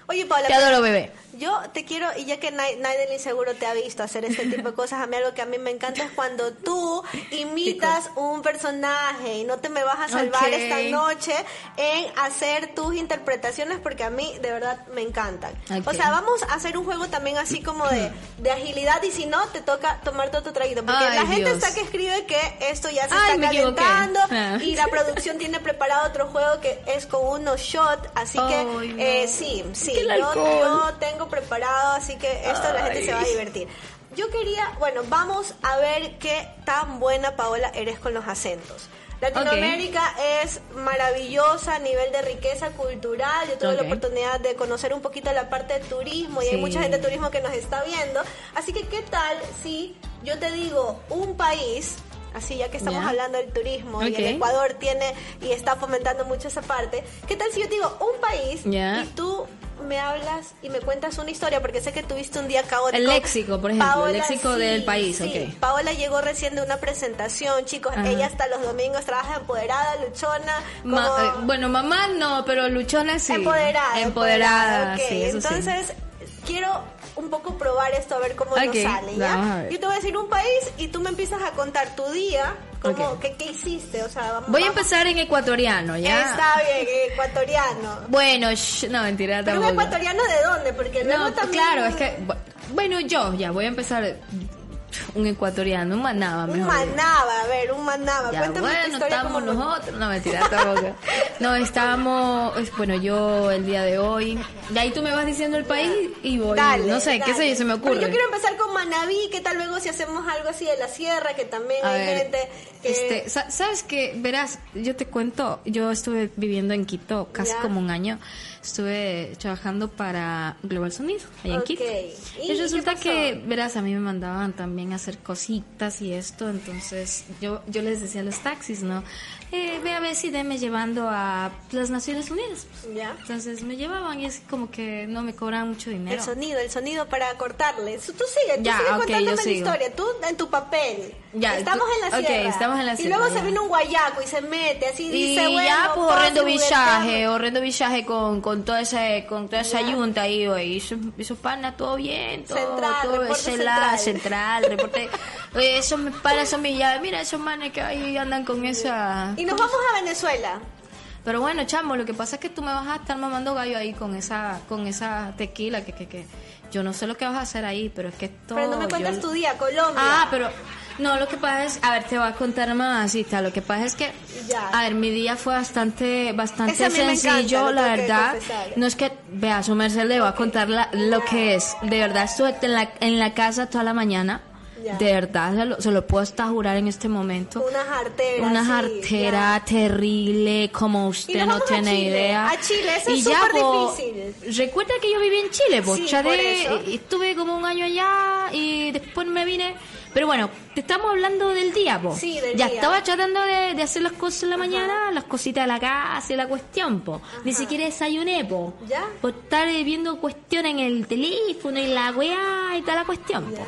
[SPEAKER 2] Oye, Paula,
[SPEAKER 3] Te adoro, bebé.
[SPEAKER 2] yo te quiero, y ya que Nai- Naidelin seguro te ha visto hacer este tipo de cosas, a mí algo que a mí me encanta es cuando tú imitas un personaje y no te me vas a salvar esta noche en hacer tus interpretaciones porque a mí de verdad me encantan. O sea, vamos a hacer un juego también así como de, de agilidad y si no, te toca tomarte otro traguito. Porque
[SPEAKER 3] Ay,
[SPEAKER 2] la gente está que escribe que esto ya se
[SPEAKER 3] Ay,
[SPEAKER 2] está calentando
[SPEAKER 3] Ah.
[SPEAKER 2] y la producción tiene preparado otro juego que es con unos shots, así que
[SPEAKER 3] no.
[SPEAKER 2] eh, sí, sí,
[SPEAKER 3] Que el
[SPEAKER 2] yo,
[SPEAKER 3] alcohol.
[SPEAKER 2] yo tengo preparado, así que esto la gente
[SPEAKER 3] Ay.
[SPEAKER 2] se va a divertir. Yo quería, bueno, vamos a ver qué tan buena Paola eres con los acentos. Latinoamérica es maravillosa a nivel de riqueza cultural. Yo tuve
[SPEAKER 3] Ok.
[SPEAKER 2] la oportunidad de conocer un poquito la parte de turismo y hay
[SPEAKER 3] Sí.
[SPEAKER 2] mucha gente de turismo que nos está viendo. Así que, ¿qué tal si yo te digo un país, así ya que estamos hablando del turismo y el Ecuador tiene y está fomentando mucho esa parte? ¿Qué tal si yo te digo un país y tú me hablas y me cuentas una historia porque sé que tuviste un día caótico.
[SPEAKER 3] El léxico, por ejemplo, el léxico del país,
[SPEAKER 2] sí.
[SPEAKER 3] ok.
[SPEAKER 2] Paola llegó recién de una presentación, chicos.
[SPEAKER 3] Ajá.
[SPEAKER 2] Ella hasta los domingos trabaja empoderada, luchona, como
[SPEAKER 3] Ma- eh, bueno, mamá no, pero luchona sí.
[SPEAKER 2] empoderada.
[SPEAKER 3] Empoderada,
[SPEAKER 2] ok.
[SPEAKER 3] sí, eso sí.
[SPEAKER 2] Entonces, quiero un poco probar esto a ver cómo nos sale, ¿ya? Yo te voy a decir un país y tú me empiezas a contar tu día, cómo, qué, qué hiciste, o sea, vamos
[SPEAKER 3] Voy a
[SPEAKER 2] vamos-
[SPEAKER 3] empezar en ecuatoriano, ¿ya?
[SPEAKER 2] Está bien, ecuatoriano.
[SPEAKER 3] Bueno, sh- no, mentira,
[SPEAKER 2] Pero un ecuatoriano de dónde? Porque
[SPEAKER 3] No,
[SPEAKER 2] también...
[SPEAKER 3] claro, es que, bu- bueno, yo ya voy a empezar un ecuatoriano, un manaba
[SPEAKER 2] Un
[SPEAKER 3] mejor.
[SPEAKER 2] manaba, a ver, un manaba.
[SPEAKER 3] Ya,
[SPEAKER 2] Cuéntame tu
[SPEAKER 3] bueno,
[SPEAKER 2] historia
[SPEAKER 3] estamos
[SPEAKER 2] como
[SPEAKER 3] nosotros, no mentira, tampoco. No, estábamos, es- bueno, yo el día de hoy, de ahí tú me vas diciendo el país y voy,
[SPEAKER 2] Dale,
[SPEAKER 3] no sé, qué sé yo, se me
[SPEAKER 2] Pero
[SPEAKER 3] ocurre.
[SPEAKER 2] yo quiero empezar con Manabí, ¿qué tal luego si hacemos algo así de la sierra? Que también
[SPEAKER 3] A
[SPEAKER 2] hay
[SPEAKER 3] ver,
[SPEAKER 2] gente que...
[SPEAKER 3] este, sa- sabes que verás, yo te cuento, yo estuve viviendo en Quito casi
[SPEAKER 2] Ya.
[SPEAKER 3] como un año, estuve trabajando para Global Sonido allá en. Quito.
[SPEAKER 2] ¿Y
[SPEAKER 3] Y, resulta que, verás, a mí me mandaban también hacer cositas y esto, entonces yo yo les decía a los taxis, ¿no? Eh, ve a ver si me llevando a las Naciones Unidas.
[SPEAKER 2] Ya.
[SPEAKER 3] Entonces me llevaban y es como que no me cobraban mucho dinero.
[SPEAKER 2] El sonido, el sonido para cortarle. Tú sigue, tú
[SPEAKER 3] Ya,
[SPEAKER 2] sigue
[SPEAKER 3] ok,
[SPEAKER 2] contándome
[SPEAKER 3] yo
[SPEAKER 2] la historia. Tú en tu papel.
[SPEAKER 3] Ya,
[SPEAKER 2] estamos
[SPEAKER 3] tú-
[SPEAKER 2] en la sierra.
[SPEAKER 3] estamos en la
[SPEAKER 2] Y
[SPEAKER 3] sierra,
[SPEAKER 2] luego se
[SPEAKER 3] ya.
[SPEAKER 2] viene un guayaco y se mete así
[SPEAKER 3] Y
[SPEAKER 2] dice, bueno,
[SPEAKER 3] ya, pues horrendo villaje, horrendo villaje con, con toda esa, con toda esa
[SPEAKER 2] Ya.
[SPEAKER 3] yunta ahí, güey. Y esos panas, todo bien, todo,
[SPEAKER 2] Central,
[SPEAKER 3] todo
[SPEAKER 2] central.
[SPEAKER 3] central, reporte. Oye, esos me panas son mis llaves. Mira, esos manes que ahí andan con esa.
[SPEAKER 2] Y nos vamos a Venezuela.
[SPEAKER 3] Pero bueno, chamo, lo que pasa es que tú me vas a estar mamando gallo ahí con esa, con esa tequila que, que, que. Yo no sé lo que vas a hacer ahí, pero es que todo.
[SPEAKER 2] Pero no me cuentas
[SPEAKER 3] yo-
[SPEAKER 2] tu día, Colombia.
[SPEAKER 3] Ah, pero no, lo que pasa es, a ver, te voy a contar más, lo que pasa es que,
[SPEAKER 2] Ya.
[SPEAKER 3] a ver, mi día fue bastante, bastante
[SPEAKER 2] encanta,
[SPEAKER 3] sencillo,
[SPEAKER 2] lo
[SPEAKER 3] la verdad. No es que, vea, su merced le voy a contar la- lo que es. De verdad, estuve en la, en la casa toda la mañana.
[SPEAKER 2] Ya.
[SPEAKER 3] De verdad, se lo, se lo puedo hasta jurar en este momento.
[SPEAKER 2] Una jartera.
[SPEAKER 3] Una
[SPEAKER 2] sí,
[SPEAKER 3] jartera
[SPEAKER 2] ya.
[SPEAKER 3] terrible, como usted no
[SPEAKER 2] a
[SPEAKER 3] tiene
[SPEAKER 2] Chile.
[SPEAKER 3] idea.
[SPEAKER 2] A Chile, eso
[SPEAKER 3] y
[SPEAKER 2] es súper difícil.
[SPEAKER 3] Recuerda que yo viví en Chile, pues.
[SPEAKER 2] Sí,
[SPEAKER 3] de-
[SPEAKER 2] eso.
[SPEAKER 3] estuve como un año allá y después me vine. Pero bueno, te estamos hablando del día, po.
[SPEAKER 2] Sí, del
[SPEAKER 3] ya
[SPEAKER 2] día.
[SPEAKER 3] estaba tratando de, de hacer las cosas en la mañana, las cositas de la casa y la cuestión, po. Ni siquiera desayuné, po.
[SPEAKER 2] ¿Ya?
[SPEAKER 3] Por estar eh, viendo cuestión en el teléfono y la weá y toda la cuestión,
[SPEAKER 2] Ya.
[SPEAKER 3] po.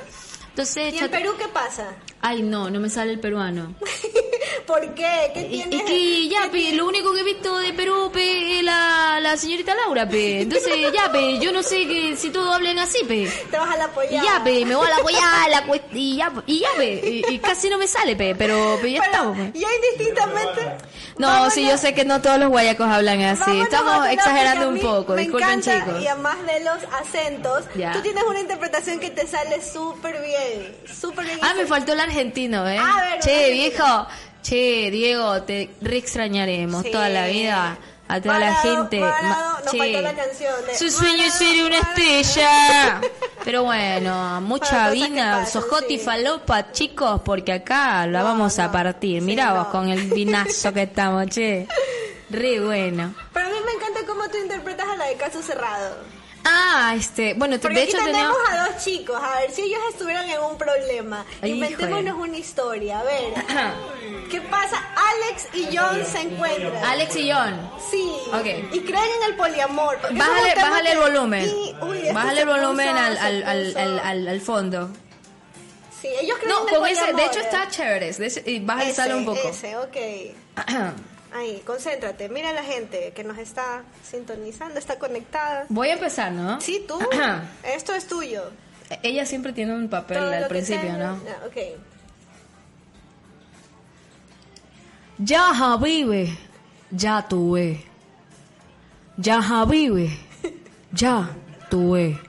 [SPEAKER 3] Entonces,
[SPEAKER 2] ¿Y en Perú qué pasa?
[SPEAKER 3] ay no, no me sale el peruano.
[SPEAKER 2] ¿Por qué? ¿Qué
[SPEAKER 3] Y,
[SPEAKER 2] tienes?
[SPEAKER 3] y que ya,
[SPEAKER 2] ¿Qué
[SPEAKER 3] pe, lo único que he visto de Perú, pe, es la, la señorita Laura, pe. Entonces, ya, pe, yo no sé que si todos hablen así, pe.
[SPEAKER 2] Te vas a la
[SPEAKER 3] Y
[SPEAKER 2] apoyar.
[SPEAKER 3] ya, pe, me voy a la apoyar, la cuest- y ya, y ya, pe, y, y casi no me sale, pe, pero, pe, ya estamos, pe.
[SPEAKER 2] ya indistintamente.
[SPEAKER 3] No,
[SPEAKER 2] vámonos-
[SPEAKER 3] sí, yo sé que no todos los guayacos hablan así. Estamos exagerando un poco,
[SPEAKER 2] me
[SPEAKER 3] disculpen,
[SPEAKER 2] encanta,
[SPEAKER 3] chicos.
[SPEAKER 2] Y además de los acentos,
[SPEAKER 3] Ya.
[SPEAKER 2] tú tienes una interpretación que te sale súper bien. Súper bien.
[SPEAKER 3] Ah, me faltó el argentino, ¿eh?
[SPEAKER 2] A ver,
[SPEAKER 3] che, viejo, che, Diego, te re extrañaremos
[SPEAKER 2] Sí.
[SPEAKER 3] toda la vida. A toda la gente.
[SPEAKER 2] parado,
[SPEAKER 3] Ma-
[SPEAKER 2] nos la canción de
[SPEAKER 3] Su sueño es ser una estrella. Pero bueno, mucha vina,
[SPEAKER 2] sí.
[SPEAKER 3] falopa, chicos, porque acá la
[SPEAKER 2] No,
[SPEAKER 3] vamos a partir.
[SPEAKER 2] Sí,
[SPEAKER 3] Mirá vos
[SPEAKER 2] no.
[SPEAKER 3] con el vinazo que estamos, che. Re bueno.
[SPEAKER 2] Pero a mí me encanta cómo tú interpretas a la de caso cerrado.
[SPEAKER 3] Ah, este, bueno, te-
[SPEAKER 2] Porque
[SPEAKER 3] de
[SPEAKER 2] aquí
[SPEAKER 3] hecho
[SPEAKER 2] tenemos a dos chicos. A ver, si ellos estuvieran en un problema,
[SPEAKER 3] Ay,
[SPEAKER 2] inventémonos
[SPEAKER 3] híjole.
[SPEAKER 2] una historia. A ver, ¿qué pasa? Alex y John se encuentran.
[SPEAKER 3] Alex y John.
[SPEAKER 2] Sí.
[SPEAKER 3] Ok.
[SPEAKER 2] Y creen en el poliamor.
[SPEAKER 3] Bájale, bájale el volumen.
[SPEAKER 2] y- uy,
[SPEAKER 3] Bájale el volumen
[SPEAKER 2] puso,
[SPEAKER 3] al, al, al, al, al- al fondo.
[SPEAKER 2] Sí, ellos creen
[SPEAKER 3] No,
[SPEAKER 2] en el
[SPEAKER 3] con ese,
[SPEAKER 2] poliamor.
[SPEAKER 3] de hecho está chévere. de ese- y baja el
[SPEAKER 2] Ese,
[SPEAKER 3] salo un poco.
[SPEAKER 2] Ese, ok. Ahí, concéntrate. Mira la gente que nos está sintonizando, está conectada.
[SPEAKER 3] Voy a empezar, ¿no?
[SPEAKER 2] Sí, tú. Esto es tuyo.
[SPEAKER 3] Ella siempre tiene un papel
[SPEAKER 2] Todo
[SPEAKER 3] al principio, ¿no?
[SPEAKER 2] Ah, Ok.
[SPEAKER 3] Ya Habibe, ya tuve. Ya Habibe, ya tuve.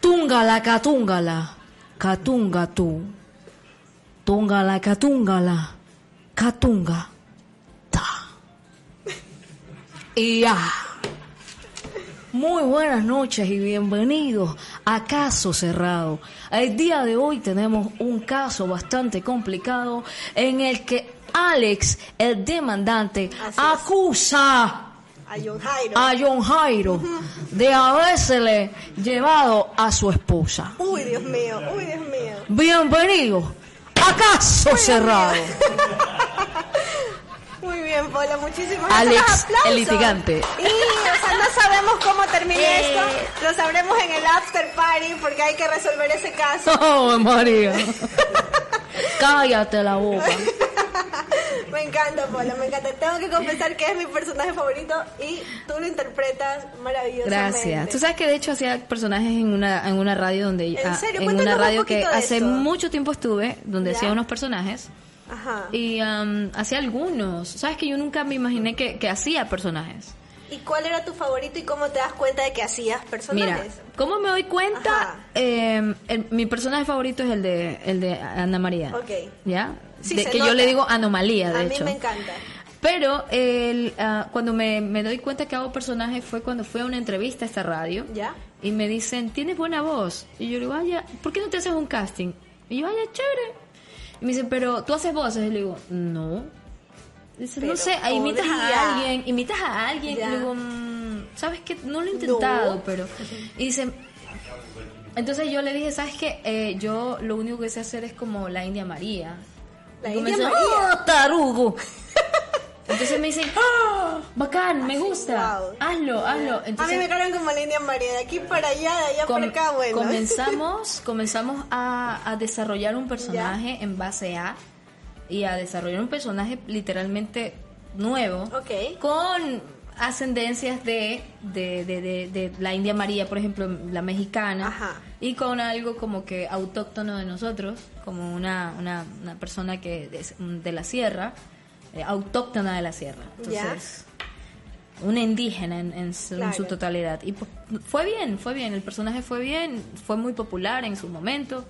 [SPEAKER 3] Túngala catúngala, catunga tú. Túngala catúngala, catunga Y ya. Muy buenas noches y bienvenidos a Caso Cerrado. El día de hoy tenemos un caso bastante complicado en el que Alex, el demandante,
[SPEAKER 2] Así
[SPEAKER 3] acusa
[SPEAKER 2] A John Jairo.
[SPEAKER 3] a John Jairo de habérsele llevado a su esposa.
[SPEAKER 2] Uy, Dios mío, uy, Dios mío.
[SPEAKER 3] Bienvenido a Caso Cerrado.
[SPEAKER 2] Muy bien, Paula, muchísimas
[SPEAKER 3] Alex,
[SPEAKER 2] gracias. Aplausos.
[SPEAKER 3] el litigante.
[SPEAKER 2] Y, o sea, no sabemos cómo termina
[SPEAKER 3] Eh.
[SPEAKER 2] esto. Lo sabremos en el after party porque hay que resolver ese caso.
[SPEAKER 3] Oh, María. Cállate la boca.
[SPEAKER 2] Me encanta, Paula, me encanta. Tengo que confesar que es mi personaje favorito y tú lo interpretas maravillosamente.
[SPEAKER 3] Gracias. Tú sabes que de hecho hacía personajes en una en una radio donde
[SPEAKER 2] ¿En
[SPEAKER 3] ah,
[SPEAKER 2] serio?
[SPEAKER 3] en una
[SPEAKER 2] un
[SPEAKER 3] radio que hace
[SPEAKER 2] esto.
[SPEAKER 3] mucho tiempo estuve donde
[SPEAKER 2] ¿Ya?
[SPEAKER 3] hacía unos personajes
[SPEAKER 2] Ajá.
[SPEAKER 3] y am, hacía algunos. Sabes que yo nunca me imaginé que, que hacía personajes.
[SPEAKER 2] ¿Y cuál era tu favorito y cómo te das cuenta de que hacías
[SPEAKER 3] Mira,
[SPEAKER 2] personajes?
[SPEAKER 3] ¿cómo me doy cuenta? Eh, el- mi personaje favorito es el de el de Ana María.
[SPEAKER 2] Ok.
[SPEAKER 3] ¿Ya?
[SPEAKER 2] Sí,
[SPEAKER 3] De-
[SPEAKER 2] se
[SPEAKER 3] que yo le digo anomalía, de
[SPEAKER 2] A mí
[SPEAKER 3] hecho.
[SPEAKER 2] me encanta.
[SPEAKER 3] Pero el, ah, cuando me, me doy cuenta que hago personajes fue cuando fui a una entrevista a esta radio.
[SPEAKER 2] ¿Ya?
[SPEAKER 3] Y me dicen, tienes buena voz. Y yo le digo, vaya, ¿por qué no te haces un casting? Y yo, vaya, chévere. Me dicen, pero tú haces voces. Y le digo, no. Dice, no sé, ah, imitas
[SPEAKER 2] podría.
[SPEAKER 3] a alguien, imitas a alguien.
[SPEAKER 2] Ya.
[SPEAKER 3] Y le digo, "Mm, ¿sabes qué? No lo he intentado,
[SPEAKER 2] No.
[SPEAKER 3] pero... Y dicen, entonces yo le dije, ¿sabes qué? Eh, yo lo único que sé hacer es como la India María.
[SPEAKER 2] La
[SPEAKER 3] Y
[SPEAKER 2] India María.
[SPEAKER 3] "Oh, tarugo! Entonces me dicen, ¡Ah! bacán, me gusta,
[SPEAKER 2] Wow.
[SPEAKER 3] hazlo, hazlo.
[SPEAKER 2] A mí me cargan como la India María, de aquí para allá, de allá para acá, bueno.
[SPEAKER 3] comenzamos, comenzamos a, a desarrollar un personaje en base a y a desarrollar un personaje literalmente nuevo
[SPEAKER 2] Ok.
[SPEAKER 3] con ascendencias de, de, de, de- de la India María, por ejemplo, la mexicana,
[SPEAKER 2] Ajá.
[SPEAKER 3] y con algo como que autóctono de nosotros, como una, una, una persona que de la sierra, eh, autóctona de la sierra. Entonces, una indígena en, en su, en
[SPEAKER 2] Claro.
[SPEAKER 3] su totalidad. Y pues, fue bien, fue bien, el personaje fue bien, fue muy popular en su momento.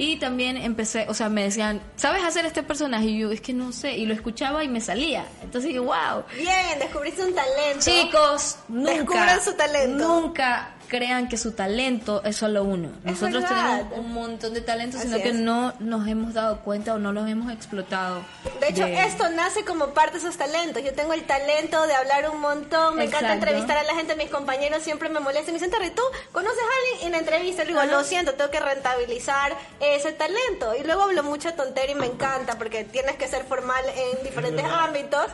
[SPEAKER 3] Y también empecé, o sea, me decían, ¿sabes hacer este personaje? Y yo, es que no sé, y lo escuchaba y me salía. Entonces dije, wow.
[SPEAKER 2] Bien, descubriste un talento.
[SPEAKER 3] Chicos, nunca,
[SPEAKER 2] Descubran su talento.
[SPEAKER 3] nunca crean que su talento es solo uno. Nosotros tenemos un montón de talentos,
[SPEAKER 2] Así
[SPEAKER 3] sino que no nos hemos dado cuenta o no los hemos explotado.
[SPEAKER 2] De hecho, esto nace como parte de esos talentos. Yo tengo el talento de hablar un montón, me encanta entrevistar a la gente, mis compañeros siempre me molestan y me dicen, Terry, ¿tú conoces a alguien? Y en la entrevista le digo, lo siento, tengo que rentabilizar ese talento. Y luego hablo mucha tontería y me encanta porque tienes que ser formal en diferentes ámbitos.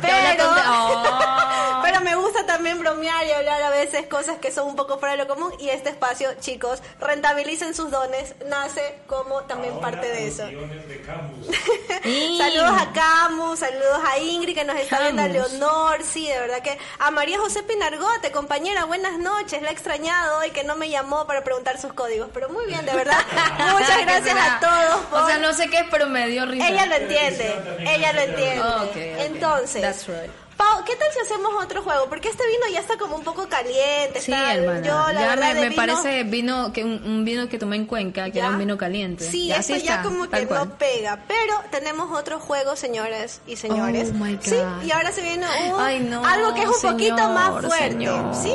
[SPEAKER 2] Pero,
[SPEAKER 3] Oh.
[SPEAKER 2] pero me gusta también bromear y hablar a veces cosas que son un poco fuera de lo común. Y este espacio, chicos, rentabilicen sus dones, nace como también parte de eso.
[SPEAKER 1] De Camus.
[SPEAKER 2] Saludos a Camus, saludos a Ingrid que nos está viendo, a. Leonor, sí, de verdad que a María José Pinargote, compañera, buenas noches, la he extrañado y que no me llamó para preguntar sus códigos, pero muy bien, de verdad, muchas
[SPEAKER 3] ¿Qué
[SPEAKER 2] gracias a todos por...
[SPEAKER 3] O sea, no sé qué es, pero me dio risa.
[SPEAKER 2] Ella lo entiende, ella lo entiende. Entonces,
[SPEAKER 3] That's right.
[SPEAKER 2] Pau, ¿qué tal si hacemos otro juego? Porque este vino ya está como un poco caliente,
[SPEAKER 3] Sí,
[SPEAKER 2] está-
[SPEAKER 3] hermana.
[SPEAKER 2] Yo, la
[SPEAKER 3] ya
[SPEAKER 2] verdad,
[SPEAKER 3] me, me
[SPEAKER 2] vino-
[SPEAKER 3] parece vino que un, un vino que tomé en Cuenca, que
[SPEAKER 2] ¿Ya?
[SPEAKER 3] era un vino caliente.
[SPEAKER 2] Sí,
[SPEAKER 3] así
[SPEAKER 2] ya
[SPEAKER 3] está,
[SPEAKER 2] como que
[SPEAKER 3] cual.
[SPEAKER 2] no pega. Pero tenemos otro juego, señores y señores.
[SPEAKER 3] Oh, my God.
[SPEAKER 2] Sí, y ahora se viene un,
[SPEAKER 3] Ay, no,
[SPEAKER 2] algo que es un poquito
[SPEAKER 3] señor,
[SPEAKER 2] más fuerte.
[SPEAKER 3] señor.
[SPEAKER 2] ¿Sí?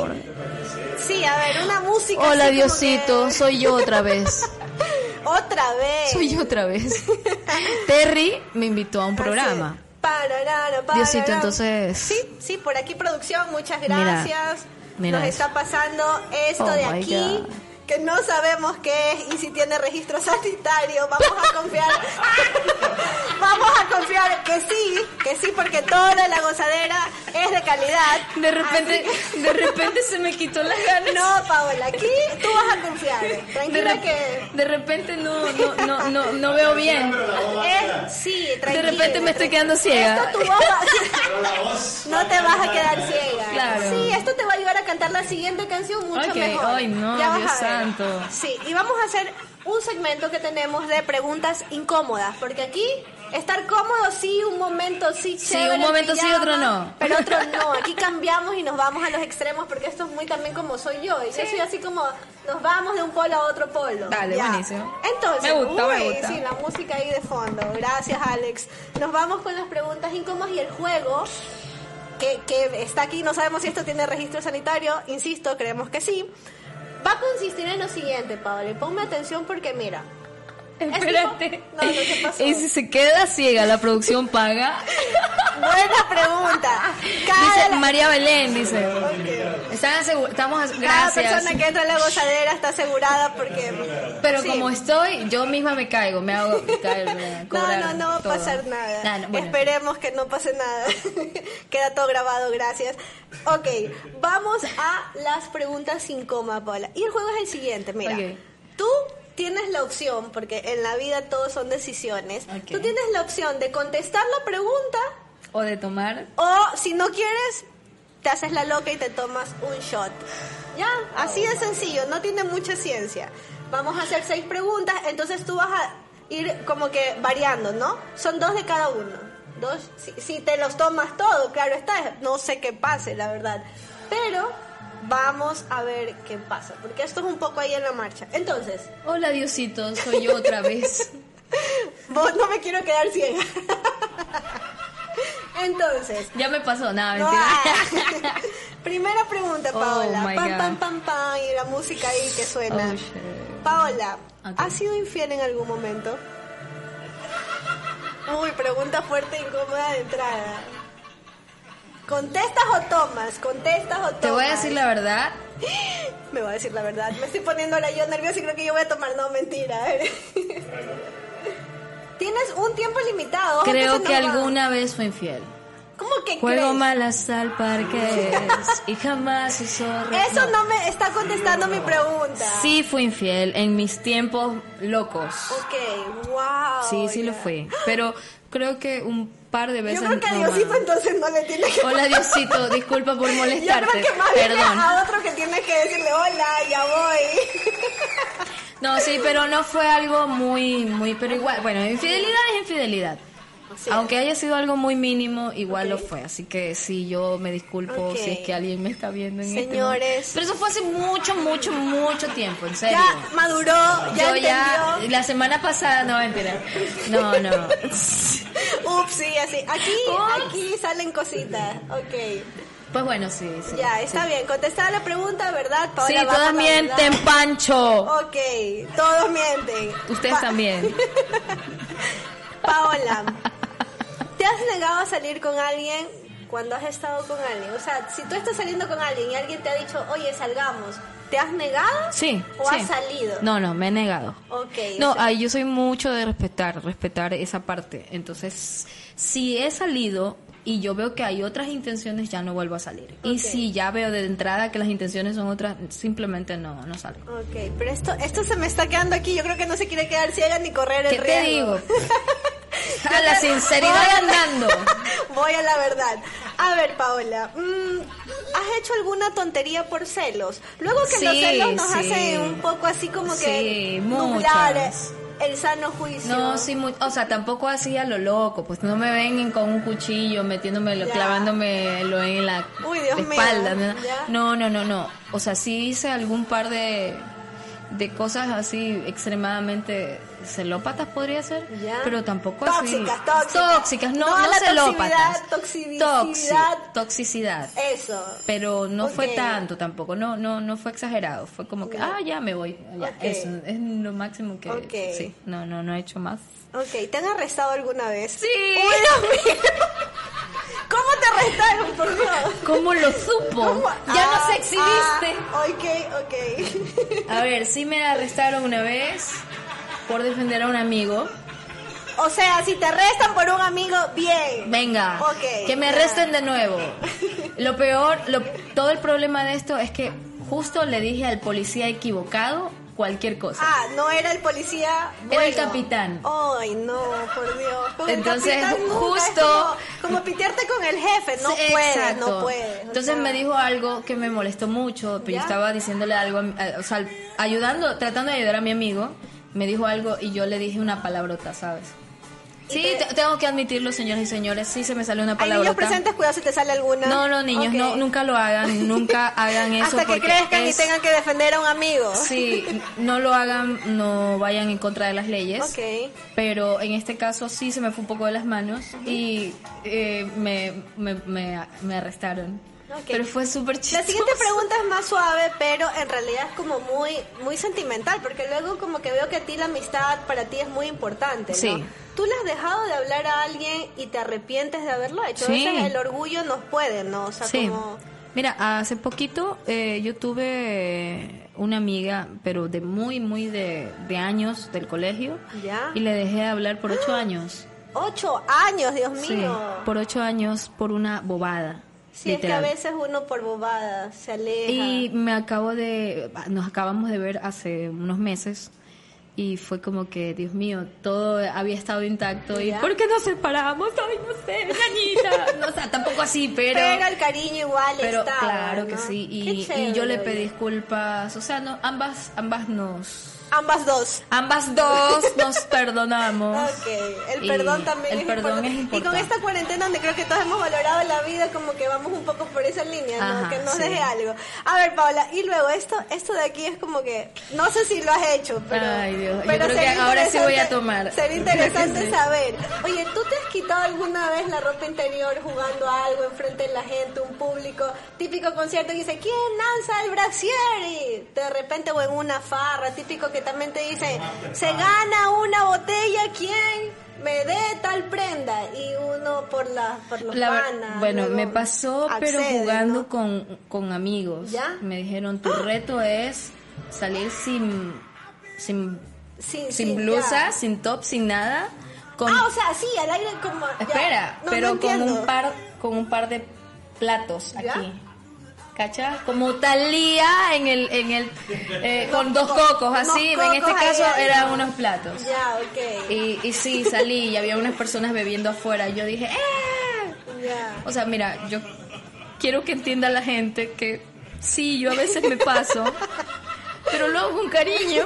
[SPEAKER 2] Sí, a ver, una música.
[SPEAKER 3] Hola
[SPEAKER 2] así
[SPEAKER 3] Diosito,
[SPEAKER 2] que-
[SPEAKER 3] soy yo otra vez.
[SPEAKER 2] Otra vez.
[SPEAKER 3] Soy yo otra vez. Terry me invitó a un programa. Diosito, entonces-
[SPEAKER 2] Sí, sí, por aquí producción, muchas
[SPEAKER 3] Mira,
[SPEAKER 2] gracias.
[SPEAKER 3] mira
[SPEAKER 2] Nos
[SPEAKER 3] eso.
[SPEAKER 2] está pasando esto
[SPEAKER 3] Oh,
[SPEAKER 2] de aquí.
[SPEAKER 3] God.
[SPEAKER 2] Que no sabemos qué es y si tiene registro sanitario. Vamos a confiar. Vamos a confiar que sí, que sí, porque toda la gozadera es de calidad.
[SPEAKER 3] De repente, de repente se me quitó las ganas.
[SPEAKER 2] no, Paola, aquí tú vas a confiar.
[SPEAKER 3] de,
[SPEAKER 2] Tranquila
[SPEAKER 3] rep-
[SPEAKER 2] que.
[SPEAKER 3] de repente no, no, no, no, no veo bien.
[SPEAKER 2] Es, sí,
[SPEAKER 3] De
[SPEAKER 2] tranquila.
[SPEAKER 3] repente me estoy quedando
[SPEAKER 2] Esto
[SPEAKER 3] ciega.
[SPEAKER 2] tu voz va- No te vas a quedar ciega.
[SPEAKER 3] Claro.
[SPEAKER 2] Sí, esto te va a ayudar a cantar la siguiente canción mucho
[SPEAKER 3] Ok,
[SPEAKER 2] mejor.
[SPEAKER 3] ay, no,
[SPEAKER 2] Ya vas
[SPEAKER 3] Dios
[SPEAKER 2] a ver.
[SPEAKER 3] Santo.
[SPEAKER 2] Sí, y vamos a hacer un segmento que tenemos de preguntas incómodas, porque aquí estar cómodo sí, un momento sí,
[SPEAKER 3] Sí,
[SPEAKER 2] chévere
[SPEAKER 3] un
[SPEAKER 2] en
[SPEAKER 3] momento sí,
[SPEAKER 2] pijama,
[SPEAKER 3] otro no.
[SPEAKER 2] Pero otro no. Aquí cambiamos y nos vamos a los extremos porque esto es muy también como soy yo. Y yo soy así como nos vamos de un polo a otro polo.
[SPEAKER 3] Dale,
[SPEAKER 2] Ya.
[SPEAKER 3] buenísimo.
[SPEAKER 2] Entonces,
[SPEAKER 3] Me gusta, me
[SPEAKER 2] uy,
[SPEAKER 3] gusta.
[SPEAKER 2] sí, la música ahí de fondo. Gracias, Alex. Nos vamos con las preguntas incómodas y el juego que, que está aquí. No sabemos si esto tiene registro sanitario. Insisto, creemos que sí. Va a consistir en lo siguiente, Pablo. Ponme atención porque mira.
[SPEAKER 3] Espérate.
[SPEAKER 2] No, no, ¿qué pasó?
[SPEAKER 3] Y si se queda ciega, la producción paga.
[SPEAKER 2] Buena pregunta. Cada,
[SPEAKER 3] Dice María Belén, dice. Están asegu- estamos
[SPEAKER 2] Cada
[SPEAKER 3] gracias.
[SPEAKER 2] persona que entra a la gozadera está asegurada porque...
[SPEAKER 3] Pero
[SPEAKER 2] Sí.
[SPEAKER 3] como estoy, yo misma me caigo, me hago caer,
[SPEAKER 2] No, no, no va a pasar nada.
[SPEAKER 3] No, bueno.
[SPEAKER 2] Esperemos que no pase nada. Queda todo grabado, gracias. Ok, vamos a las preguntas incómodas, Paula. Y el juego es el siguiente, mira. Tú tienes la opción, porque en la vida todo son decisiones, tú tienes la opción de contestar la pregunta
[SPEAKER 3] O de tomar.
[SPEAKER 2] o si no quieres, te haces la loca y te tomas un shot. Ya, así de sencillo, no tiene mucha ciencia. Vamos a hacer seis preguntas, entonces tú vas a ir como que variando, ¿no? Son dos de cada uno. Dos, si, si te los tomas todo, claro está, no sé qué pase, la verdad. Pero vamos a ver qué pasa, porque esto es un poco ahí en la marcha. Entonces,
[SPEAKER 3] Hola Diosito, soy yo otra vez.
[SPEAKER 2] vos no me quiero quedar ciega. Entonces,
[SPEAKER 3] Ya me pasó, nada,
[SPEAKER 2] No,
[SPEAKER 3] mentira.
[SPEAKER 2] ah. Primera pregunta,
[SPEAKER 3] Oh,
[SPEAKER 2] Paola. pam, pam, pam, pam. Y la música ahí que suena.
[SPEAKER 3] Oh.
[SPEAKER 2] Paola. ¿has sido infiel en algún momento? Uy, pregunta fuerte e incómoda de entrada. ¿Contestas o tomas? ¿Contestas o tomas?
[SPEAKER 3] Te voy a decir la verdad.
[SPEAKER 2] Me voy a decir la verdad. Me estoy poniendo la yo nerviosa y creo que yo voy a tomar. No, mentira. Tienes un tiempo limitado.
[SPEAKER 3] Creo que alguna vez fue infiel.
[SPEAKER 2] ¿Cómo que
[SPEAKER 3] Juego
[SPEAKER 2] crees?
[SPEAKER 3] malas al parque y jamás usó
[SPEAKER 2] Eso no me está contestando mi pregunta.
[SPEAKER 3] Sí fui infiel en mis tiempos locos.
[SPEAKER 2] Ok, wow.
[SPEAKER 3] Sí, sí lo fui. Pero creo que un par de veces.
[SPEAKER 2] Yo creo que a Diosito entonces no le tiene que...
[SPEAKER 3] Hola Diosito, disculpa por
[SPEAKER 2] Yo
[SPEAKER 3] molestarte.
[SPEAKER 2] creo que más bien
[SPEAKER 3] Perdón.
[SPEAKER 2] a otro que tiene que decirle, hola, ya voy.
[SPEAKER 3] No, sí, pero no fue algo muy, muy, pero igual, bueno, infidelidad es infidelidad. Aunque haya sido algo muy mínimo, igual lo fue. Así que sí, yo me disculpo si es que alguien me está viendo en este
[SPEAKER 2] Señores.
[SPEAKER 3] Pero eso fue hace mucho, mucho, mucho tiempo, en serio.
[SPEAKER 2] Ya maduró, ya
[SPEAKER 3] yo
[SPEAKER 2] entendió.
[SPEAKER 3] ya, la semana pasada, no, mentira. No, no.
[SPEAKER 2] Ups, sí, así. Aquí,
[SPEAKER 3] Ups.
[SPEAKER 2] aquí salen cositas. Ok.
[SPEAKER 3] Pues bueno, sí, sí.
[SPEAKER 2] Ya, está bien. Contestada la pregunta, ¿verdad, Paola?
[SPEAKER 3] Sí, todas mienten,
[SPEAKER 2] verdad.
[SPEAKER 3] Pancho.
[SPEAKER 2] Ok, todos mienten.
[SPEAKER 3] Ustedes
[SPEAKER 2] Pa-
[SPEAKER 3] también.
[SPEAKER 2] Paola, ¿te has negado a salir con alguien cuando has estado con alguien? O sea, si tú estás saliendo con alguien y alguien te ha dicho, oye, salgamos, ¿te has negado?
[SPEAKER 3] Sí.
[SPEAKER 2] ¿O
[SPEAKER 3] sí.
[SPEAKER 2] has salido?
[SPEAKER 3] No, no, me he negado.
[SPEAKER 2] Ok.
[SPEAKER 3] No,
[SPEAKER 2] o sea,
[SPEAKER 3] yo soy mucho de respetar, respetar esa parte. Entonces, si he salido y yo veo que hay otras intenciones, ya no vuelvo a salir. Y
[SPEAKER 2] Ok.
[SPEAKER 3] si ya veo de entrada que las intenciones son otras, simplemente no, no salgo.
[SPEAKER 2] Ok, pero esto, esto se me está quedando aquí. Yo creo que no se quiere quedar ciega ni correr el
[SPEAKER 3] ¿Qué te
[SPEAKER 2] riesgo.
[SPEAKER 3] digo? A la sinceridad
[SPEAKER 2] Voy a-
[SPEAKER 3] andando.
[SPEAKER 2] Voy a la verdad. A ver, Paola, mm, ¿has hecho alguna tontería por celos? Luego que los
[SPEAKER 3] Sí,
[SPEAKER 2] celos nos
[SPEAKER 3] sí.
[SPEAKER 2] hacen un poco así como que
[SPEAKER 3] Sí,
[SPEAKER 2] nublar
[SPEAKER 3] muchas.
[SPEAKER 2] El sano juicio.
[SPEAKER 3] No, sí, mu- o sea, tampoco así a lo loco, pues no me vengan con un cuchillo metiéndomelo, clavándomelo en la
[SPEAKER 2] Uy, Dios mío,
[SPEAKER 3] espalda. ¿no?
[SPEAKER 2] ya.
[SPEAKER 3] No, no, no, no. O sea, sí hice algún par de, de cosas así extremadamente celópatas podría ser,
[SPEAKER 2] Ya.
[SPEAKER 3] pero tampoco
[SPEAKER 2] Tóxicas,
[SPEAKER 3] así.
[SPEAKER 2] tóxicas.
[SPEAKER 3] Tóxicas, no,
[SPEAKER 2] No
[SPEAKER 3] no,
[SPEAKER 2] la
[SPEAKER 3] celópatas.
[SPEAKER 2] toxicidad,
[SPEAKER 3] Toxi-
[SPEAKER 2] toxicidad.
[SPEAKER 3] toxicidad.
[SPEAKER 2] Eso.
[SPEAKER 3] Pero no fue tanto tampoco, no, no, no fue exagerado, fue como que, ah, ya me voy, ya, eso es lo máximo que,
[SPEAKER 2] Ok.
[SPEAKER 3] sí, no, no, no he hecho más.
[SPEAKER 2] Ok, ¿te han arrestado alguna vez?
[SPEAKER 3] Sí.
[SPEAKER 2] Uy. ¿Cómo te arrestaron, por Dios?
[SPEAKER 3] ¿Cómo lo supo?
[SPEAKER 2] ¿Cómo?
[SPEAKER 3] Ya
[SPEAKER 2] Ah,
[SPEAKER 3] nos exhibiste.
[SPEAKER 2] ah, ok, ok.
[SPEAKER 3] A ver, sí me arrestaron una vez por defender a un amigo.
[SPEAKER 2] O sea, si te arrestan por un amigo, bien.
[SPEAKER 3] Venga,
[SPEAKER 2] Ok,
[SPEAKER 3] que me arresten de nuevo. Lo peor, lo- todo el problema de esto es que justo le dije al policía equivocado cualquier cosa.
[SPEAKER 2] Ah, no era el policía.
[SPEAKER 3] Era el capitán.
[SPEAKER 2] Ay, no, por Dios. Con
[SPEAKER 3] Entonces, justo-
[SPEAKER 2] Como, como pitearte con el jefe, no
[SPEAKER 3] exacto.
[SPEAKER 2] no puedes. o
[SPEAKER 3] Entonces
[SPEAKER 2] sea,
[SPEAKER 3] me dijo algo que me molestó mucho, pero
[SPEAKER 2] ¿Ya?
[SPEAKER 3] yo estaba diciéndole algo, o sea, ayudando, tratando de ayudar a mi amigo, me dijo algo y yo le dije una palabrota, ¿sabes?
[SPEAKER 2] ¿Y
[SPEAKER 3] Sí,
[SPEAKER 2] te-
[SPEAKER 3] te- tengo que admitirlo, señores y señores, sí se me salió una
[SPEAKER 2] Hay
[SPEAKER 3] palabrota.
[SPEAKER 2] niños presentes, cuidado si te sale alguna.
[SPEAKER 3] No, no, niños, no, nunca lo hagan, nunca hagan eso.
[SPEAKER 2] Hasta que crezcan
[SPEAKER 3] es-
[SPEAKER 2] y tengan que defender a un amigo.
[SPEAKER 3] Sí, no lo hagan, no vayan en contra de las leyes.
[SPEAKER 2] Ok.
[SPEAKER 3] Pero en este caso sí se me fue un poco de las manos y eh, me, me, me, me arrestaron. Pero fue súper chistoso.
[SPEAKER 2] La siguiente pregunta es más suave, pero en realidad es como muy muy sentimental, porque luego como que veo que a ti la amistad para ti es muy importante, ¿no?
[SPEAKER 3] Sí.
[SPEAKER 2] ¿Tú le has dejado de hablar a alguien y te arrepientes de haberlo hecho?
[SPEAKER 3] Sí.
[SPEAKER 2] A veces el orgullo nos puede, ¿no? O sea,
[SPEAKER 3] Sí.
[SPEAKER 2] como...
[SPEAKER 3] Mira, hace poquito eh, yo tuve una amiga, pero de muy, muy de, de años del colegio.
[SPEAKER 2] ¿Ya?
[SPEAKER 3] Y le dejé de hablar por ocho años.
[SPEAKER 2] Ocho años, Dios
[SPEAKER 3] Sí,
[SPEAKER 2] mío.
[SPEAKER 3] por ocho años por una bobada.
[SPEAKER 2] Sí, es que a veces uno por bobada se aleja.
[SPEAKER 3] Y me acabo de, nos acabamos de ver hace unos meses y fue como que, Dios mío, todo había estado intacto y. ¿por qué nos separamos? Ay, no sé, ñañita. No, o sea, tampoco así, pero...
[SPEAKER 2] Pero el cariño igual
[SPEAKER 3] pero claro que sí, y, y yo le pedí disculpas, o sea, no, ambas, ambas nos...
[SPEAKER 2] Ambas dos.
[SPEAKER 3] Ambas dos nos perdonamos.
[SPEAKER 2] Ok, el
[SPEAKER 3] Y
[SPEAKER 2] perdón también
[SPEAKER 3] el
[SPEAKER 2] es,
[SPEAKER 3] perdón
[SPEAKER 2] importante.
[SPEAKER 3] es
[SPEAKER 2] Y con
[SPEAKER 3] importante.
[SPEAKER 2] esta cuarentena donde creo que todos hemos valorado la vida, como que vamos un poco por esa línea, ¿no?
[SPEAKER 3] Ajá,
[SPEAKER 2] que nos
[SPEAKER 3] sí.
[SPEAKER 2] deje algo. A ver, Paola, y luego esto esto de aquí es como que, no sé si lo has hecho, pero...
[SPEAKER 3] Ay, Dios, yo
[SPEAKER 2] pero
[SPEAKER 3] creo que ahora sí voy a tomar.
[SPEAKER 2] Sería interesante
[SPEAKER 3] Sí.
[SPEAKER 2] saber. Oye, ¿tú te has quitado alguna vez la ropa interior jugando a algo enfrente de la gente, un público? Típico concierto que dice, ¿quién lanza el brasier? Y de repente, o en una farra, típico que dice, se gana una botella, ¿quién? Me dé tal prenda. Y uno por, la, por los
[SPEAKER 3] La ver-
[SPEAKER 2] panas,
[SPEAKER 3] bueno, me pasó, pero jugando
[SPEAKER 2] ¿no?
[SPEAKER 3] con, con amigos.
[SPEAKER 2] ¿Ya?
[SPEAKER 3] Me dijeron, tu reto es salir sin, sin, sin blusa,
[SPEAKER 2] ya.
[SPEAKER 3] sin top, sin nada. Con,
[SPEAKER 2] Ah, o sea, sí, al aire como... ya.
[SPEAKER 3] espera,
[SPEAKER 2] No,
[SPEAKER 3] pero
[SPEAKER 2] no
[SPEAKER 3] con un par con un par de platos
[SPEAKER 2] ¿Ya?
[SPEAKER 3] aquí. ¿Cacha? Como Talía en el, en el, eh, con dos cocos, así. En este caso eran unos platos.
[SPEAKER 2] Ya, ok.
[SPEAKER 3] Y, y sí, salí y había unas personas bebiendo afuera. Yo dije, ¡eh!
[SPEAKER 2] Ya.
[SPEAKER 3] O sea, mira, yo quiero que entienda la gente que sí, yo a veces me paso, pero luego con cariño.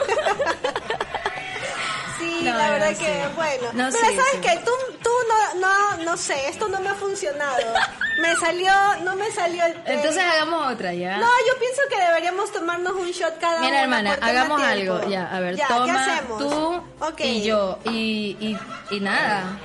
[SPEAKER 2] Sí,
[SPEAKER 3] No,
[SPEAKER 2] la
[SPEAKER 3] no,
[SPEAKER 2] verdad
[SPEAKER 3] sí.
[SPEAKER 2] que bueno.
[SPEAKER 3] No,
[SPEAKER 2] Pero
[SPEAKER 3] sí,
[SPEAKER 2] sabes
[SPEAKER 3] sí.
[SPEAKER 2] que tú no, no, sé, esto no me ha funcionado. Me salió, no me salió el té.
[SPEAKER 3] Entonces hagamos otra, ¿ya?
[SPEAKER 2] No, yo pienso que deberíamos tomarnos un shot cada
[SPEAKER 3] Mira, hermana, hagamos algo. Ya, a ver,
[SPEAKER 2] Ya, ¿qué
[SPEAKER 3] toma
[SPEAKER 2] hacemos?
[SPEAKER 3] tú
[SPEAKER 2] Ok.
[SPEAKER 3] y yo. Y, y, y nada.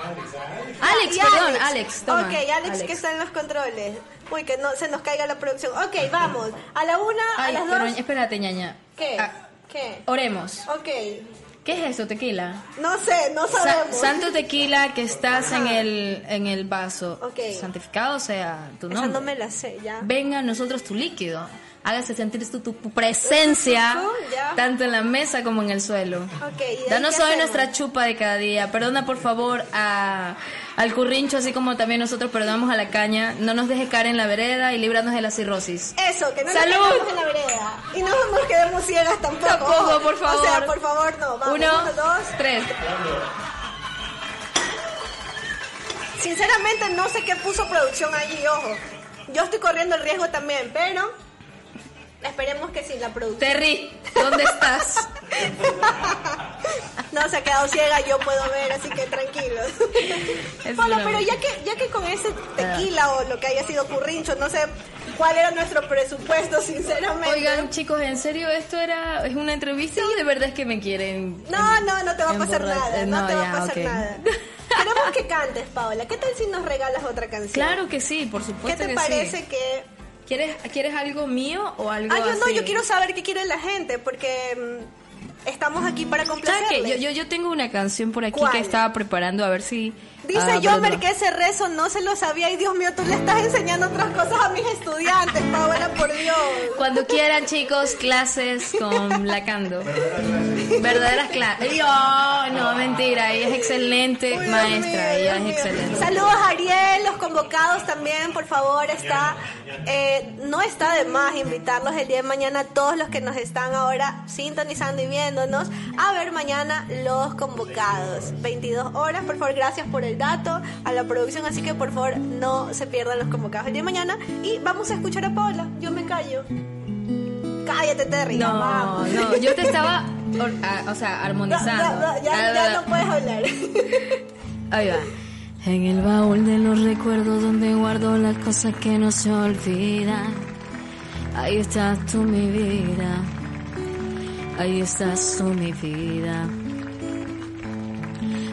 [SPEAKER 3] Alex,
[SPEAKER 2] Y
[SPEAKER 3] perdón, Alex, toma.
[SPEAKER 2] Ok, Alex, que está en los controles. Uy, que no se nos caiga la producción. Ok, vamos. A la una,
[SPEAKER 3] Ay,
[SPEAKER 2] a las
[SPEAKER 3] pero
[SPEAKER 2] dos.
[SPEAKER 3] espérate, ñaña.
[SPEAKER 2] ¿Qué?
[SPEAKER 3] Ah,
[SPEAKER 2] ¿Qué?
[SPEAKER 3] oremos.
[SPEAKER 2] Ok.
[SPEAKER 3] ¿Qué es eso, tequila?
[SPEAKER 2] No sé, no
[SPEAKER 3] Sa-
[SPEAKER 2] sabemos.
[SPEAKER 3] santo tequila que estás en el, en el vaso.
[SPEAKER 2] Ok.
[SPEAKER 3] Santificado sea tu
[SPEAKER 2] Esa
[SPEAKER 3] nombre.
[SPEAKER 2] no me la sé, ya.
[SPEAKER 3] venga a nosotros tu líquido. Hágase sentir tu, tu presencia,
[SPEAKER 2] Ya.
[SPEAKER 3] tanto en la mesa como en el suelo.
[SPEAKER 2] Ok, ¿y de ahí
[SPEAKER 3] Danos hoy
[SPEAKER 2] hacemos?
[SPEAKER 3] nuestra chupa de cada día. Perdona, por favor, a, al currincho, así como también nosotros perdonamos a la caña. No nos deje caer en la vereda y líbranos de la cirrosis.
[SPEAKER 2] Eso, que no
[SPEAKER 3] ¡Salud!
[SPEAKER 2] nos quedemos en la vereda. Y no nos quedemos ciegas tampoco.
[SPEAKER 3] Tampoco, por
[SPEAKER 2] O sea,
[SPEAKER 3] favor.
[SPEAKER 2] por favor, no. Vamos,
[SPEAKER 3] Uno,
[SPEAKER 2] uno, dos.
[SPEAKER 3] tres.
[SPEAKER 2] Sinceramente no sé qué puso producción allí, ojo. Yo estoy corriendo el riesgo también, pero esperemos que sin la producción.
[SPEAKER 3] Terry, ¿dónde estás?
[SPEAKER 2] No se ha quedado ciega, yo puedo ver, así que tranquilos.
[SPEAKER 3] Broma.
[SPEAKER 2] pero ya que, ya que con ese tequila o lo que haya sido currincho, no sé cuál era nuestro presupuesto, sinceramente.
[SPEAKER 3] Oigan, chicos, en serio, esto era es una entrevista y de verdad es que me quieren.
[SPEAKER 2] No, no, no te va a pasar nada,
[SPEAKER 3] eh,
[SPEAKER 2] no,
[SPEAKER 3] no,
[SPEAKER 2] te va a pasar nada. Queremos que cantes, Paola. ¿Qué tal si nos regalas otra canción?
[SPEAKER 3] Claro que sí, por
[SPEAKER 2] ¿Qué
[SPEAKER 3] supuesto
[SPEAKER 2] te
[SPEAKER 3] que
[SPEAKER 2] parece
[SPEAKER 3] sí.
[SPEAKER 2] que
[SPEAKER 3] ¿Quieres, ¿Quieres algo mío o algo
[SPEAKER 2] Ah, yo no,
[SPEAKER 3] así?
[SPEAKER 2] yo quiero saber qué quiere la gente, porque mm, estamos aquí para
[SPEAKER 3] ¿Sabes
[SPEAKER 2] complacerles.
[SPEAKER 3] qué? Yo, yo, yo tengo una canción por aquí
[SPEAKER 2] ¿Cuál?
[SPEAKER 3] que estaba preparando a ver si...
[SPEAKER 2] Dice
[SPEAKER 3] ah,
[SPEAKER 2] Jomer que ese rezo no se lo sabía y Dios mío, tú le estás enseñando otras cosas a mis estudiantes, Paola, por Dios.
[SPEAKER 3] Cuando quieran, chicos, clases con Lacando. Verdaderas clases. No, no, mentira. Ella es excelente
[SPEAKER 2] Uy, Dios
[SPEAKER 3] maestra.
[SPEAKER 2] mío,
[SPEAKER 3] ella
[SPEAKER 2] Dios
[SPEAKER 3] es excelente.
[SPEAKER 2] Saludos a Ariel, los convocados también, por favor, está, eh, no está de más invitarlos el día de mañana a todos los que nos están ahora sintonizando y viéndonos a ver mañana los convocados. 22 horas, por favor, gracias por el dato a la producción, así que por favor no se pierdan los convocados el día de mañana y vamos a escuchar a Paula, yo me callo. Cállate, Terry.
[SPEAKER 3] No,
[SPEAKER 2] vamos.
[SPEAKER 3] no, yo te estaba, or- o sea, armonizando.
[SPEAKER 2] ya, ya, ya no puedes hablar.
[SPEAKER 3] Ahí va. En el baúl de los recuerdos donde guardo las cosas que no se olvidan. Ahí estás tú mi vida. Ahí estás tú mi vida.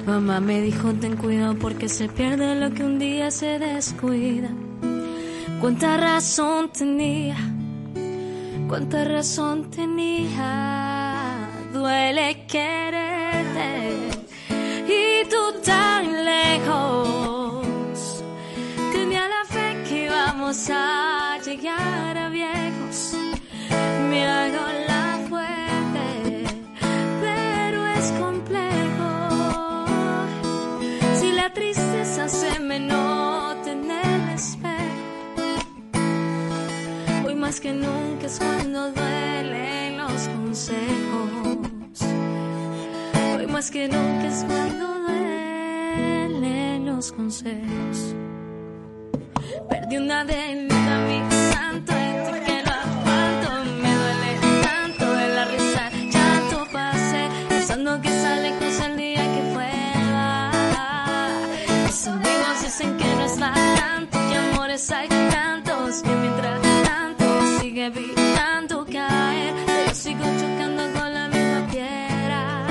[SPEAKER 3] Mamá me dijo ten cuidado porque se pierde lo que un día se descuida. Cuánta razón tenía, cuánta razón tenía. Duele quererte y tú tan lejos. Tenía la fe que íbamos a llegar a viejos. Me hago la tristeza se me nota en el espejo. Hoy más que nunca es cuando duelen los consejos. Hoy más que nunca es cuando duelen los consejos. Perdí una delita, mi santo, y que no es para tanto, que amores hay tantos, que mientras tanto sigue evitando caer, yo sigo chocando con la misma piedra.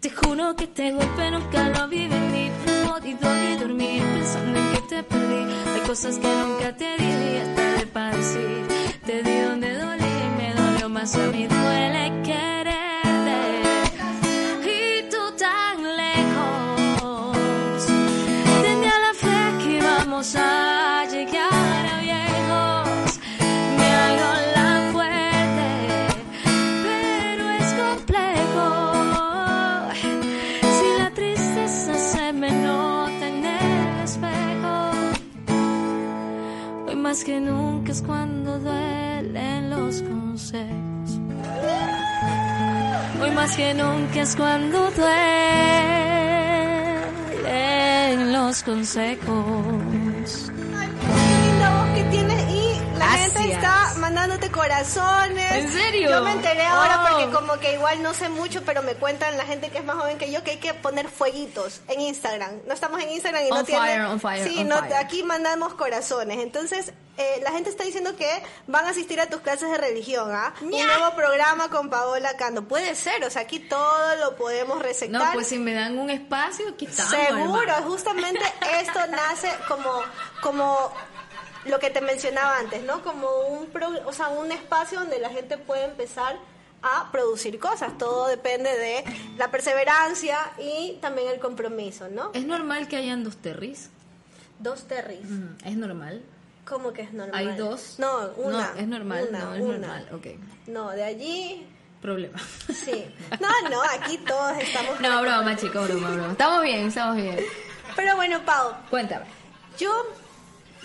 [SPEAKER 3] Te juro que te golpe nunca lo vi venir. No podido ni dormir pensando en que te perdí. Hay cosas que nunca te di y es tarde para decir. Te di donde dolí me dolió más a mí. Duele quererte
[SPEAKER 1] más que nunca es cuando duelen los consejos. Hoy más que nunca es cuando duelen los consejos.
[SPEAKER 2] Ay, voz que tienes y la
[SPEAKER 3] Gracias.
[SPEAKER 2] gente está mandándote corazones.
[SPEAKER 3] ¿En serio?
[SPEAKER 2] Yo me enteré ahora
[SPEAKER 3] Oh.
[SPEAKER 2] porque como que igual no sé mucho, pero me cuentan la gente que es más joven que yo que hay que poner fueguitos en Instagram. No estamos en Instagram y
[SPEAKER 3] On
[SPEAKER 2] no tiene...
[SPEAKER 3] fire, on fire,
[SPEAKER 2] Sí,
[SPEAKER 3] on
[SPEAKER 2] no,
[SPEAKER 3] fire.
[SPEAKER 2] aquí mandamos corazones. Entonces, eh, la gente está diciendo que van a asistir a tus clases de religión, ¿ah? Un nuevo programa con Paola Cando. Puede ser, o sea, aquí todo lo podemos receptar.
[SPEAKER 3] No, pues si me dan un espacio, aquí estamos.
[SPEAKER 2] Seguro,
[SPEAKER 3] hermano.
[SPEAKER 2] justamente esto nace como, como lo que te mencionaba antes, ¿no? Como un, pro- o sea, un espacio donde la gente puede empezar a producir cosas. Todo depende de la perseverancia y también el compromiso, ¿no?
[SPEAKER 3] ¿Es normal que hayan dos terris?
[SPEAKER 2] Dos terris.
[SPEAKER 3] Ujú, ¿Es normal?
[SPEAKER 2] ¿Cómo que es normal?
[SPEAKER 3] ¿Hay dos?
[SPEAKER 2] No, una.
[SPEAKER 3] No, es normal,
[SPEAKER 2] una,
[SPEAKER 3] no, es
[SPEAKER 2] una.
[SPEAKER 3] normal, ok.
[SPEAKER 2] No, de allí,
[SPEAKER 3] Problema.
[SPEAKER 2] sí. No, no, aquí todos estamos...
[SPEAKER 3] No, broma, chicos, broma, broma. Estamos bien, estamos bien.
[SPEAKER 2] Pero bueno, Pau,
[SPEAKER 3] Cuéntame.
[SPEAKER 2] Yo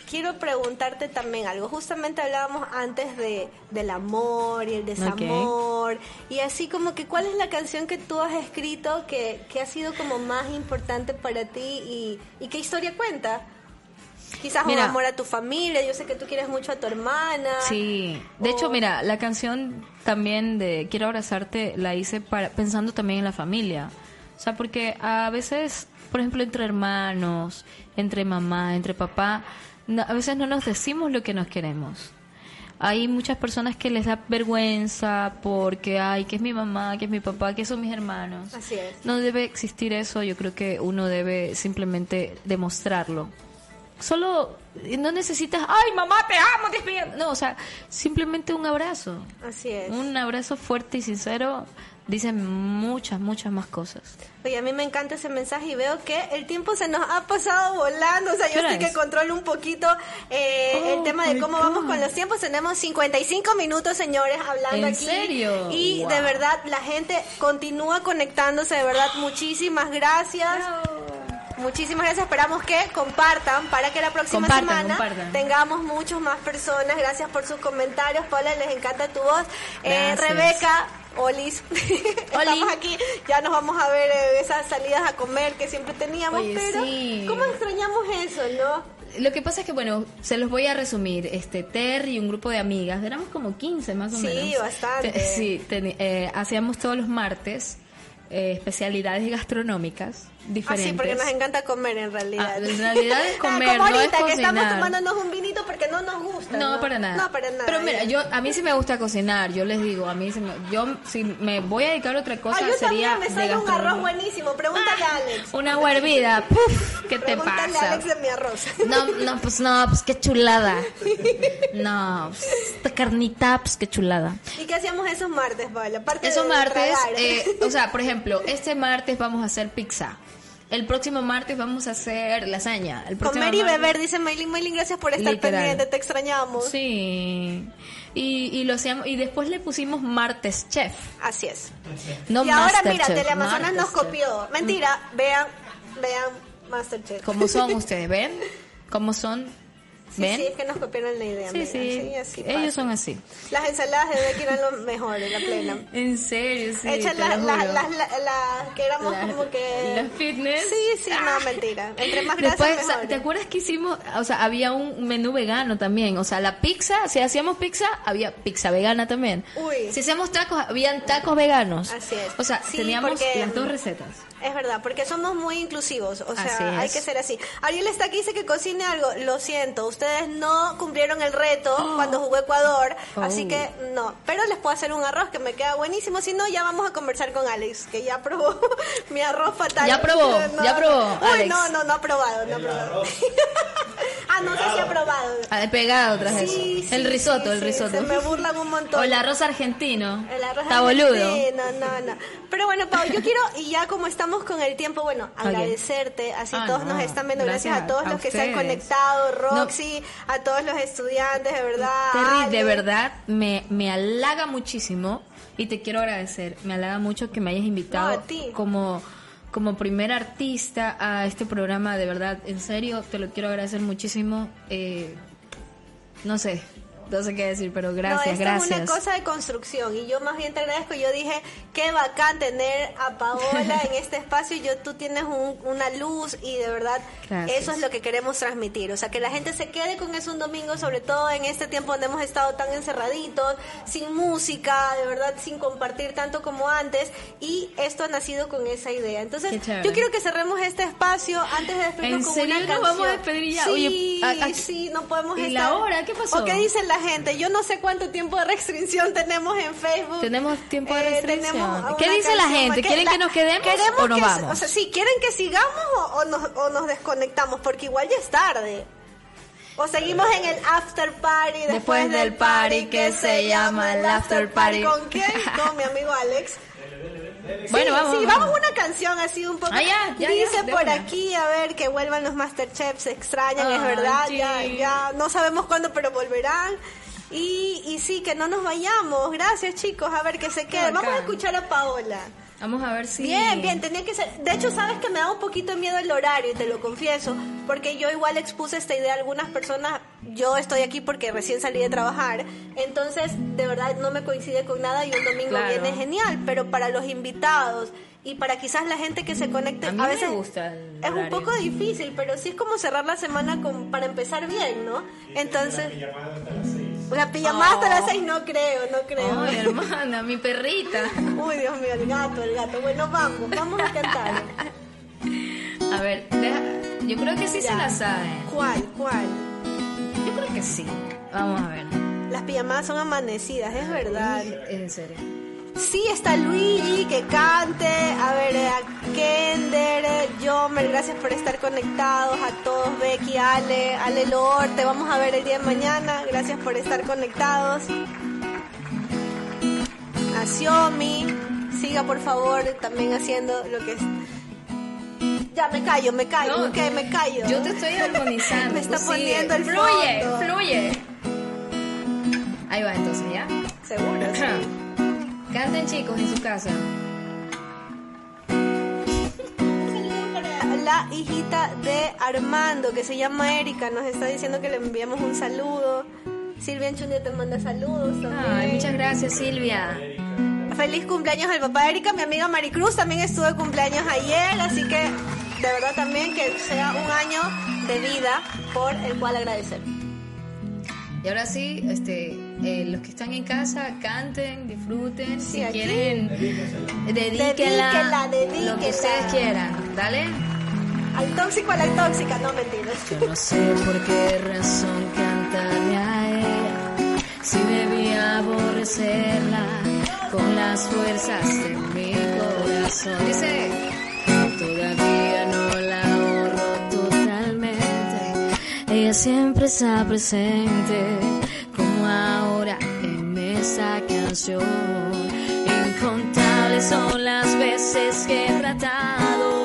[SPEAKER 2] quiero preguntarte también algo. Justamente hablábamos antes de, del amor y el desamor. Y así como que, ¿cuál es la canción que tú has escrito que, que ha sido como más importante para ti y, y qué historia cuenta? Quizás
[SPEAKER 3] Mira.
[SPEAKER 2] un amor a tu familia. Yo sé que tú quieres mucho a tu hermana.
[SPEAKER 3] Sí, de hecho, mira, la canción también de Quiero abrazarte la hice para, pensando también en la familia. O sea, porque a veces, por ejemplo, entre hermanos, entre mamá, entre papá, no- a veces no nos decimos lo que nos queremos. Hay muchas personas que les da vergüenza porque, ay, que es mi mamá, que es mi papá, que son mis hermanos.
[SPEAKER 2] Así es.
[SPEAKER 3] No debe existir eso, yo creo que uno debe simplemente demostrarlo. Solo no necesitas, ay mamá, te amo, despídeme". No, o sea, simplemente un abrazo.
[SPEAKER 2] Así es.
[SPEAKER 3] Un abrazo fuerte y sincero dice muchas, muchas más cosas.
[SPEAKER 2] Oye, a mí me encanta ese mensaje y veo que el tiempo se nos ha pasado volando. O sea, yo
[SPEAKER 3] ¿Qué hora
[SPEAKER 2] sí que controlo un poquito eh,
[SPEAKER 3] Oh,
[SPEAKER 2] el tema de cómo
[SPEAKER 3] God.
[SPEAKER 2] vamos con los tiempos. Tenemos 55 minutos, señores, hablando
[SPEAKER 3] ¿En
[SPEAKER 2] aquí.
[SPEAKER 3] serio?
[SPEAKER 2] Y
[SPEAKER 3] Wow.
[SPEAKER 2] de verdad, la gente continúa conectándose. De verdad, muchísimas gracias. Muchísimas gracias. Esperamos que compartan para que la próxima
[SPEAKER 3] Compartan,
[SPEAKER 2] semana
[SPEAKER 3] compartan.
[SPEAKER 2] tengamos muchos más personas. Gracias por sus comentarios. Paula, les encanta tu voz. Eh. Rebeca, Olis. Estamos aquí. Ya nos vamos a ver eh, esas salidas a comer que siempre teníamos.
[SPEAKER 3] Oye,
[SPEAKER 2] pero,
[SPEAKER 3] sí.
[SPEAKER 2] ¿cómo extrañamos eso, no?
[SPEAKER 3] Lo que pasa es que, bueno, se los voy a resumir. Este, Ter y un grupo de amigas, éramos como 15 más o
[SPEAKER 2] Sí,
[SPEAKER 3] menos.
[SPEAKER 2] bastante.
[SPEAKER 3] Te- sí, eh, hacíamos todos los martes eh, especialidades gastronómicas diferentes.
[SPEAKER 2] Ah, porque nos encanta comer en realidad.
[SPEAKER 3] Ah, en realidad es
[SPEAKER 2] Ah,
[SPEAKER 3] comer,
[SPEAKER 2] Como
[SPEAKER 3] no es
[SPEAKER 2] ahorita que estamos tomándonos un vinito porque no nos gusta.
[SPEAKER 3] No, para nada.
[SPEAKER 2] No, para nada.
[SPEAKER 3] Pero mira, yo a mí sí me gusta cocinar, yo les digo, a mí sí me, yo si me voy a dedicar a otra cosa
[SPEAKER 2] Ah, yo
[SPEAKER 3] sería
[SPEAKER 2] me
[SPEAKER 3] de
[SPEAKER 2] sale un
[SPEAKER 3] gastronomía.
[SPEAKER 2] arroz buenísimo. Pregúntale a Alex.
[SPEAKER 3] Una agua hervida, puf, ¿qué te
[SPEAKER 2] Pregúntale a
[SPEAKER 3] pasa?
[SPEAKER 2] Alex de mi arroz.
[SPEAKER 3] No, no, pues no, pues qué chulada. No, pues, esta carnita, pues qué chulada.
[SPEAKER 2] ¿Y qué hacíamos esos martes, Paula? Aparte
[SPEAKER 3] Esos
[SPEAKER 2] de
[SPEAKER 3] martes,
[SPEAKER 2] tragar.
[SPEAKER 3] eh, o sea, por ejemplo, este martes vamos a hacer pizza. El próximo martes vamos a hacer lasaña. El próximo
[SPEAKER 2] Comer y
[SPEAKER 3] martes-
[SPEAKER 2] beber, dice Maylin. Maylin, gracias por estar
[SPEAKER 3] Literal.
[SPEAKER 2] pendiente, te extrañamos.
[SPEAKER 3] Sí. Y, y lo hacíamos, y después le pusimos martes chef.
[SPEAKER 2] Así es.
[SPEAKER 3] No
[SPEAKER 2] y ahora mira, Teleamazonas nos copió. Mentira, vean, vean Masterchef.
[SPEAKER 3] ¿Cómo son ustedes? ¿Ven? ¿Cómo son?
[SPEAKER 2] Sí,
[SPEAKER 3] ¿Ven?
[SPEAKER 2] sí, es que nos copiaron la idea.
[SPEAKER 3] Sí, sí.
[SPEAKER 2] así
[SPEAKER 3] Ellos
[SPEAKER 2] pasa.
[SPEAKER 3] son así.
[SPEAKER 2] Las ensaladas de Becky eran lo mejor, la plena.
[SPEAKER 3] En serio, sí.
[SPEAKER 2] Hechas las las- las que éramos como que...
[SPEAKER 3] las fitness.
[SPEAKER 2] Sí, sí, no, mentira. Entre más grasas
[SPEAKER 3] Después,
[SPEAKER 2] mejor.
[SPEAKER 3] ¿te acuerdas que hicimos? O sea, había un menú vegano también. O sea, la pizza, si hacíamos pizza, había pizza vegana también.
[SPEAKER 2] Uy.
[SPEAKER 3] Si hacíamos tacos, habían tacos veganos.
[SPEAKER 2] Así es.
[SPEAKER 3] O sea,
[SPEAKER 2] Sí,
[SPEAKER 3] teníamos
[SPEAKER 2] porque-
[SPEAKER 3] las dos recetas.
[SPEAKER 2] Es verdad, porque somos muy inclusivos, o sea,
[SPEAKER 3] Así es.
[SPEAKER 2] hay que ser así. Ariel está aquí, dice que cocine algo. Lo siento, ustedes no cumplieron el reto cuando jugó Ecuador, así
[SPEAKER 3] Oh.
[SPEAKER 2] que no. Pero les puedo hacer un arroz que me queda buenísimo. Si no, ya vamos a conversar con Alex, que ya probó mi arroz fatal.
[SPEAKER 3] Ya probó, ya probó,
[SPEAKER 2] Uy,
[SPEAKER 3] Alex.
[SPEAKER 2] no, no, no ha probado, no ha probado. ah, no sé si ha probado.
[SPEAKER 3] Ah, pegado tras
[SPEAKER 2] Sí,
[SPEAKER 3] eso.
[SPEAKER 2] sí,
[SPEAKER 3] el risotto,
[SPEAKER 2] sí,
[SPEAKER 3] el
[SPEAKER 2] sí,
[SPEAKER 3] risotto.
[SPEAKER 2] Se me burlan un montón.
[SPEAKER 3] O el arroz argentino.
[SPEAKER 2] El arroz
[SPEAKER 3] Está boludo.
[SPEAKER 2] argentino, no, no. Pero bueno, Pau, yo quiero, y ya como estamos con el tiempo, bueno, agradecerte, así
[SPEAKER 3] Ah,
[SPEAKER 2] todos
[SPEAKER 3] no,
[SPEAKER 2] nos están viendo, gracias,
[SPEAKER 3] gracias
[SPEAKER 2] a todos
[SPEAKER 3] a
[SPEAKER 2] los que se han conectado, Roxy, a todos los estudiantes, de verdad.
[SPEAKER 3] Terry,
[SPEAKER 2] Ale.
[SPEAKER 3] de verdad, me, me halaga muchísimo y te quiero agradecer. Me halaga mucho que me hayas invitado
[SPEAKER 2] No, a ti.
[SPEAKER 3] como como primer artista a este programa. De verdad, en serio, te lo quiero agradecer muchísimo. Eh, no sé, no sé qué decir, pero gracias,
[SPEAKER 2] no, esto
[SPEAKER 3] gracias.
[SPEAKER 2] es una cosa de construcción y yo más bien te agradezco. Yo dije, qué bacán tener a Paola en este espacio. Yo, tú tienes un- una luz y de verdad
[SPEAKER 3] Gracias.
[SPEAKER 2] eso es lo que queremos transmitir. O sea, que la gente se quede con eso un domingo, sobre todo en este tiempo donde hemos estado tan encerraditos, sin música, de verdad, sin compartir tanto como antes. Y esto ha nacido con esa idea. Entonces, yo quiero que cerremos este espacio antes de despedirnos
[SPEAKER 3] ¿En
[SPEAKER 2] con
[SPEAKER 3] serio
[SPEAKER 2] una canción.
[SPEAKER 3] vamos a despedir ya?
[SPEAKER 2] Sí,
[SPEAKER 3] Oye, a- a-
[SPEAKER 2] sí, no podemos
[SPEAKER 3] ¿Y la
[SPEAKER 2] estar.
[SPEAKER 3] hora? ¿Qué pasó?
[SPEAKER 2] ¿O qué dice la gente? Yo no sé cuánto tiempo de restricción tenemos en Facebook.
[SPEAKER 3] Tenemos tiempo de
[SPEAKER 2] Eh,
[SPEAKER 3] restricción. ¿Qué dice la gente? ¿Quieren que nos quedemos
[SPEAKER 2] queremos
[SPEAKER 3] o nos
[SPEAKER 2] que-
[SPEAKER 3] vamos?
[SPEAKER 2] O sea, sí, ¿quieren que sigamos o, o nos, o nos desconectamos? Porque igual ya es tarde. O seguimos en el after party después,
[SPEAKER 3] Después del party que se llama el after party.
[SPEAKER 2] ¿Con quién? Con mi amigo Alex.
[SPEAKER 3] Bueno,
[SPEAKER 2] sí,
[SPEAKER 3] vamos,
[SPEAKER 2] Sí,
[SPEAKER 3] vamos.
[SPEAKER 2] una canción así un poco.
[SPEAKER 3] Ah, ya, ya,
[SPEAKER 2] Dice
[SPEAKER 3] ya,
[SPEAKER 2] por
[SPEAKER 3] una.
[SPEAKER 2] aquí, a ver, que vuelvan los Masterchefs, se extrañan, es verdad,
[SPEAKER 3] sí.
[SPEAKER 2] ya, ya, no sabemos cuándo, pero volverán. Y, y sí, que no nos vayamos. Gracias, chicos, a ver que se queden. Vamos a escuchar a Paola.
[SPEAKER 3] Vamos a ver si...
[SPEAKER 2] Bien, bien, tenía que ser. De hecho, sabes que me da un poquito de miedo el horario, y te lo confieso, porque yo igual expuse esta idea a algunas personas. Yo estoy aquí porque recién salí de trabajar, entonces de verdad no me coincide con nada y un domingo
[SPEAKER 3] Claro.
[SPEAKER 2] viene genial, pero para los invitados y para quizás la gente que se conecte,
[SPEAKER 3] A mí
[SPEAKER 2] a
[SPEAKER 3] me
[SPEAKER 2] veces
[SPEAKER 3] gusta el
[SPEAKER 2] es un poco difícil, pero sí es como cerrar la semana con, para empezar bien, ¿no? Entonces. La pijamada hasta las seis no creo, no creo.
[SPEAKER 3] Ay, hermana, mi perrita.
[SPEAKER 2] Uy, Dios mío, el gato, el gato. Bueno, vamos, vamos a cantar.
[SPEAKER 3] A ver, deja- yo creo que sí se la saben.
[SPEAKER 2] ¿Cuál? ¿Cuál?
[SPEAKER 3] Yo creo que sí. Vamos a ver.
[SPEAKER 2] Las pijamadas son amanecidas, es verdad.
[SPEAKER 3] En serio.
[SPEAKER 2] Sí, está Luigi que cante. A ver, a Kender, eh, Jomer, gracias por estar conectados. A todos, Becky, Ale, Ale Lord. Te vamos a ver el día de mañana. Gracias por estar conectados. A Xiomi, siga por favor también haciendo lo que es. Ya me callo, me callo,
[SPEAKER 3] No,
[SPEAKER 2] ok, me callo.
[SPEAKER 3] Yo te estoy armonizando.
[SPEAKER 2] Me está poniendo el
[SPEAKER 3] Fluye,
[SPEAKER 2] fondo.
[SPEAKER 3] fluye. Ahí va entonces, ¿ya?
[SPEAKER 2] Seguro, sí.
[SPEAKER 3] Canten chicos en su casa.
[SPEAKER 2] La hijita de Armando, que se llama Erika, nos está diciendo que le enviamos un saludo. Silvia Enchundia te manda saludos también.
[SPEAKER 3] Ay, muchas gracias Silvia.
[SPEAKER 2] Feliz cumpleaños al papá de Erika. Mi amiga Maricruz también estuvo de cumpleaños ayer, así que de verdad también que sea un año de vida por el cual agradecer.
[SPEAKER 3] Y ahora sí, este, eh, los que están en casa, canten, disfruten.
[SPEAKER 2] Sí,
[SPEAKER 3] si
[SPEAKER 2] aquí.
[SPEAKER 3] quieren, dedíquenla,
[SPEAKER 2] Dedíquenla,
[SPEAKER 3] lo que ustedes quieran. Dale.
[SPEAKER 2] Al tóxico, a la tóxica, no mentiras.
[SPEAKER 3] Yo no sé por qué razón cantarle a ella si debía aborrecerla con las fuerzas de mi corazón. Dice, Siempre está presente, como ahora en esa canción. Incontables son las veces que he tratado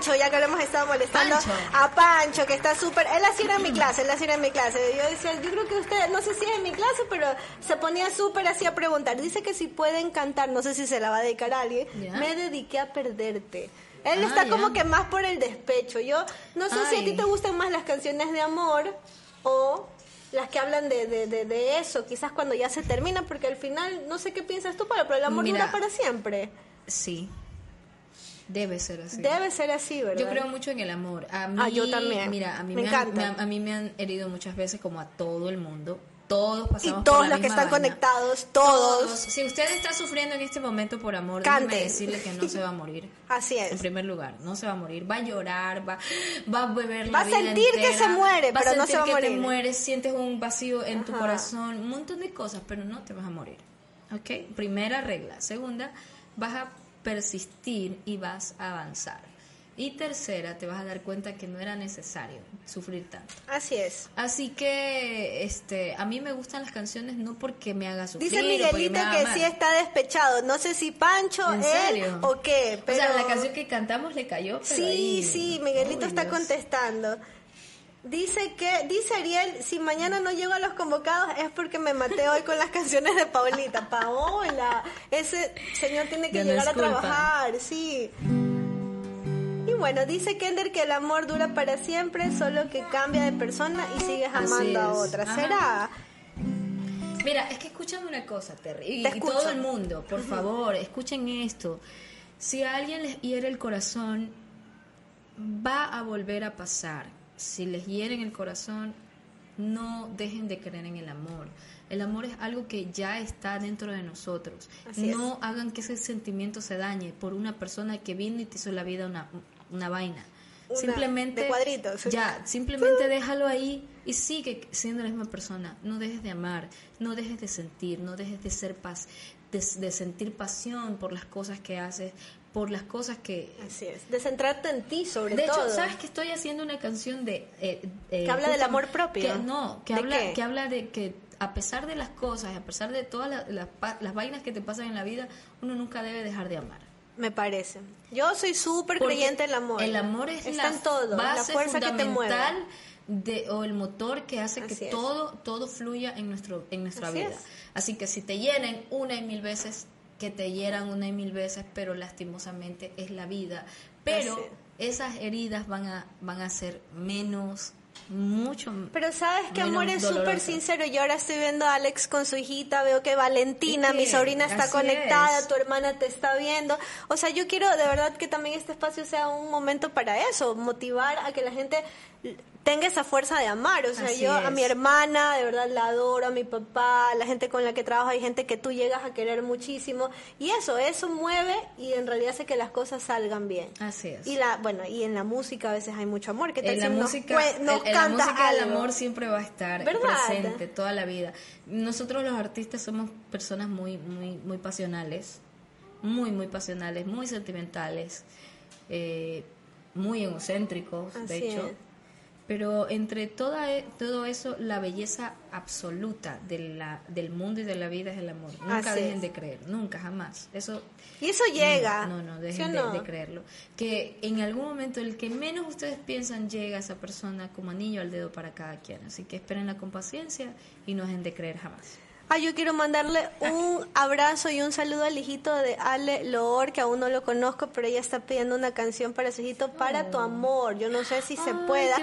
[SPEAKER 2] Pancho, ya que lo hemos estado molestando
[SPEAKER 3] Pancho.
[SPEAKER 2] a Pancho, que está súper. Él así era en mi clase, él así era en mi clase. Yo decía, yo creo que usted, no sé si es en mi clase, pero se ponía súper así a preguntar. Dice que si pueden cantar, no sé si se la va a dedicar a alguien. Me dediqué a perderte. Él
[SPEAKER 3] Ah,
[SPEAKER 2] está como que más por el despecho. Yo no sé si a ti te gustan más las canciones de amor o las que hablan de, de, de, de eso, quizás cuando ya se termina, porque al final, no sé qué piensas tú, pero, pero el amor
[SPEAKER 3] Mira.
[SPEAKER 2] dura para siempre.
[SPEAKER 3] Sí. Debe ser así.
[SPEAKER 2] Debe ser así, ¿verdad?
[SPEAKER 3] Yo creo mucho en el amor. A mí,
[SPEAKER 2] Ah, yo también.
[SPEAKER 3] Mira, a mí
[SPEAKER 2] Me
[SPEAKER 3] me, han,
[SPEAKER 2] encanta.
[SPEAKER 3] me han- a mí me han herido muchas veces como a todo el mundo. Todos
[SPEAKER 2] Y
[SPEAKER 3] pasamos por
[SPEAKER 2] todos
[SPEAKER 3] la
[SPEAKER 2] los que están
[SPEAKER 3] vaina.
[SPEAKER 2] conectados, todos.
[SPEAKER 3] Si usted está sufriendo en este momento por amor,
[SPEAKER 2] Cante.
[SPEAKER 3] déjeme decirle que no se va a morir.
[SPEAKER 2] Así
[SPEAKER 3] En
[SPEAKER 2] es.
[SPEAKER 3] primer lugar, no se va a morir, va a llorar, va, va a beber la
[SPEAKER 2] Va a
[SPEAKER 3] vida
[SPEAKER 2] sentir que se muere,
[SPEAKER 3] va
[SPEAKER 2] pero no se va a
[SPEAKER 3] que te
[SPEAKER 2] morir.
[SPEAKER 3] mueres, sientes un vacío en tu corazón, un montón de cosas, pero no te vas a morir. ¿Ok? Primera regla. Segunda, vas a persistir y vas a avanzar. Y tercera, te vas a dar cuenta que no era necesario sufrir tanto.
[SPEAKER 2] Así es.
[SPEAKER 3] Así que este, a mí me gustan las canciones no porque me haga sufrir.
[SPEAKER 2] Dice
[SPEAKER 3] o porque me
[SPEAKER 2] Miguelito que
[SPEAKER 3] mal.
[SPEAKER 2] sí está despechado. No sé si Pancho,
[SPEAKER 3] ¿En
[SPEAKER 2] él
[SPEAKER 3] serio?
[SPEAKER 2] o qué. Pero...
[SPEAKER 3] O sea, la canción que cantamos le cayó. pero
[SPEAKER 2] Sí,
[SPEAKER 3] ahí-
[SPEAKER 2] sí, Miguelito está
[SPEAKER 3] Dios.
[SPEAKER 2] contestando. Dice que, dice Ariel, si mañana no llego a los convocados es porque me maté hoy con las canciones de Paulita. Paola, ese señor tiene que
[SPEAKER 3] Ya
[SPEAKER 2] llegar a trabajar, sí. Y bueno, dice Kender que el amor dura para siempre, solo que cambia de persona y sigues amando a otra.
[SPEAKER 3] Ajá.
[SPEAKER 2] ¿Será?
[SPEAKER 3] Mira, es que escúchame una cosa, Terry, y,
[SPEAKER 2] Te
[SPEAKER 3] y
[SPEAKER 2] escucho.
[SPEAKER 3] todo el mundo, por favor, escuchen esto. Si a alguien les hiere el corazón, va a volver a pasar. Si les hieren el corazón, no dejen de creer en el amor. El amor es algo que ya está dentro de nosotros.
[SPEAKER 2] Así
[SPEAKER 3] no hagan que ese sentimiento se dañe por una persona que vino y te hizo la vida una, una vaina.
[SPEAKER 2] Una
[SPEAKER 3] simplemente
[SPEAKER 2] de cuadritos.
[SPEAKER 3] ya simplemente déjalo ahí y sigue siendo la misma persona no dejes de amar no dejes de sentir no dejes de ser paz de, de sentir pasión por las cosas que haces por las cosas que
[SPEAKER 2] Así es. De centrarte en ti, sobre
[SPEAKER 3] de
[SPEAKER 2] todo.
[SPEAKER 3] hecho sabes que estoy haciendo una canción de eh, eh,
[SPEAKER 2] Que habla del amor propio.
[SPEAKER 3] que no que
[SPEAKER 2] ¿De
[SPEAKER 3] habla
[SPEAKER 2] qué?
[SPEAKER 3] que habla de que a pesar de las cosas a pesar de todas las, las, vainas que te pasan en la vida uno nunca debe dejar de amar
[SPEAKER 2] Me parece. Yo soy súper creyente en el amor.
[SPEAKER 3] El amor es
[SPEAKER 2] Está
[SPEAKER 3] la
[SPEAKER 2] en todo, la
[SPEAKER 3] base
[SPEAKER 2] fuerza que te mueve.
[SPEAKER 3] fundamental de, o el motor que hace
[SPEAKER 2] Así
[SPEAKER 3] que
[SPEAKER 2] es.
[SPEAKER 3] todo todo fluya en nuestro en nuestra
[SPEAKER 2] Así
[SPEAKER 3] vida.
[SPEAKER 2] es.
[SPEAKER 3] Así que si te hieren una y mil veces, que te hieran una y mil veces, pero lastimosamente es la vida. Pero
[SPEAKER 2] Así
[SPEAKER 3] esas heridas van a van a ser menos mucho
[SPEAKER 2] Pero sabes que amor es súper sincero. Yo ahora estoy viendo a Alex con su hijita, veo que Valentina,
[SPEAKER 3] ¿Y
[SPEAKER 2] mi sobrina, está
[SPEAKER 3] Así
[SPEAKER 2] conectada,
[SPEAKER 3] es.
[SPEAKER 2] tu hermana te está viendo. O sea, yo quiero de verdad que también este espacio sea un momento para eso, motivar a que la gente tenga esa fuerza de amar. O sea,
[SPEAKER 3] Así
[SPEAKER 2] yo a mi hermana, de verdad la adoro, a mi papá, a la gente con la que trabajo, hay gente que tú llegas a querer muchísimo. Y eso, eso mueve y en realidad hace que las cosas salgan bien.
[SPEAKER 3] Así es.
[SPEAKER 2] Y la, bueno, y en la música a veces hay mucho amor. ¿Qué tal
[SPEAKER 3] En la
[SPEAKER 2] nos
[SPEAKER 3] música,
[SPEAKER 2] cue- nos
[SPEAKER 3] el- en la música amor siempre va a estar
[SPEAKER 2] ¿Verdad?
[SPEAKER 3] presente toda la vida. Nosotros los artistas somos personas muy, muy, muy pasionales, muy, muy pasionales, muy sentimentales, eh, muy egocéntricos, de hecho.
[SPEAKER 2] es.
[SPEAKER 3] Pero entre toda, e- todo eso, la belleza absoluta de la, del mundo y de la vida es el amor. Nunca
[SPEAKER 2] Así
[SPEAKER 3] dejen
[SPEAKER 2] es.
[SPEAKER 3] de creer, nunca, jamás. Eso
[SPEAKER 2] Y eso llega.
[SPEAKER 3] no, no,
[SPEAKER 2] ¿sí o
[SPEAKER 3] dejen
[SPEAKER 2] no?
[SPEAKER 3] De, de creerlo. Que en algún momento el que menos ustedes piensan llega a esa persona como anillo al dedo para cada quien. Así que espérenla con paciencia y no dejen de creer jamás.
[SPEAKER 2] Ah, yo quiero mandarle un abrazo y un saludo al hijito de Ale Loor, que aún no lo conozco, pero ella está pidiendo una canción para su hijito, Para tu amor. Yo no sé si se pueda.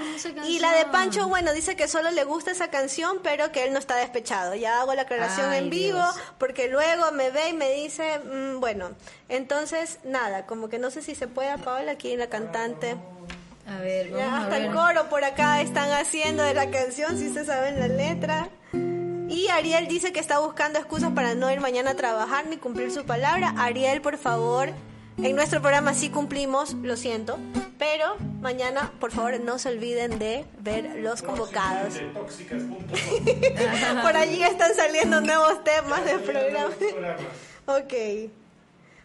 [SPEAKER 2] Y la de. Pancho, bueno, dice que solo le gusta esa canción, pero que él no está despechado. Ya hago la aclaración
[SPEAKER 3] Ay,
[SPEAKER 2] en vivo,
[SPEAKER 3] Dios.
[SPEAKER 2] porque luego me ve y me dice, mm, bueno, entonces, nada, como que no sé si se pueda, Paola, aquí la cantante.
[SPEAKER 3] A ver, vamos
[SPEAKER 2] Ya,
[SPEAKER 3] a
[SPEAKER 2] hasta
[SPEAKER 3] ver.
[SPEAKER 2] el coro por acá están haciendo de la canción, si se saben la letra. Y Ariel dice que está buscando excusas para no ir mañana a trabajar ni cumplir su palabra. Ariel, por favor, en nuestro programa sí cumplimos, lo siento. Pero mañana, por favor, no se olviden de ver los convocados. por allí están saliendo nuevos temas del programa. ok.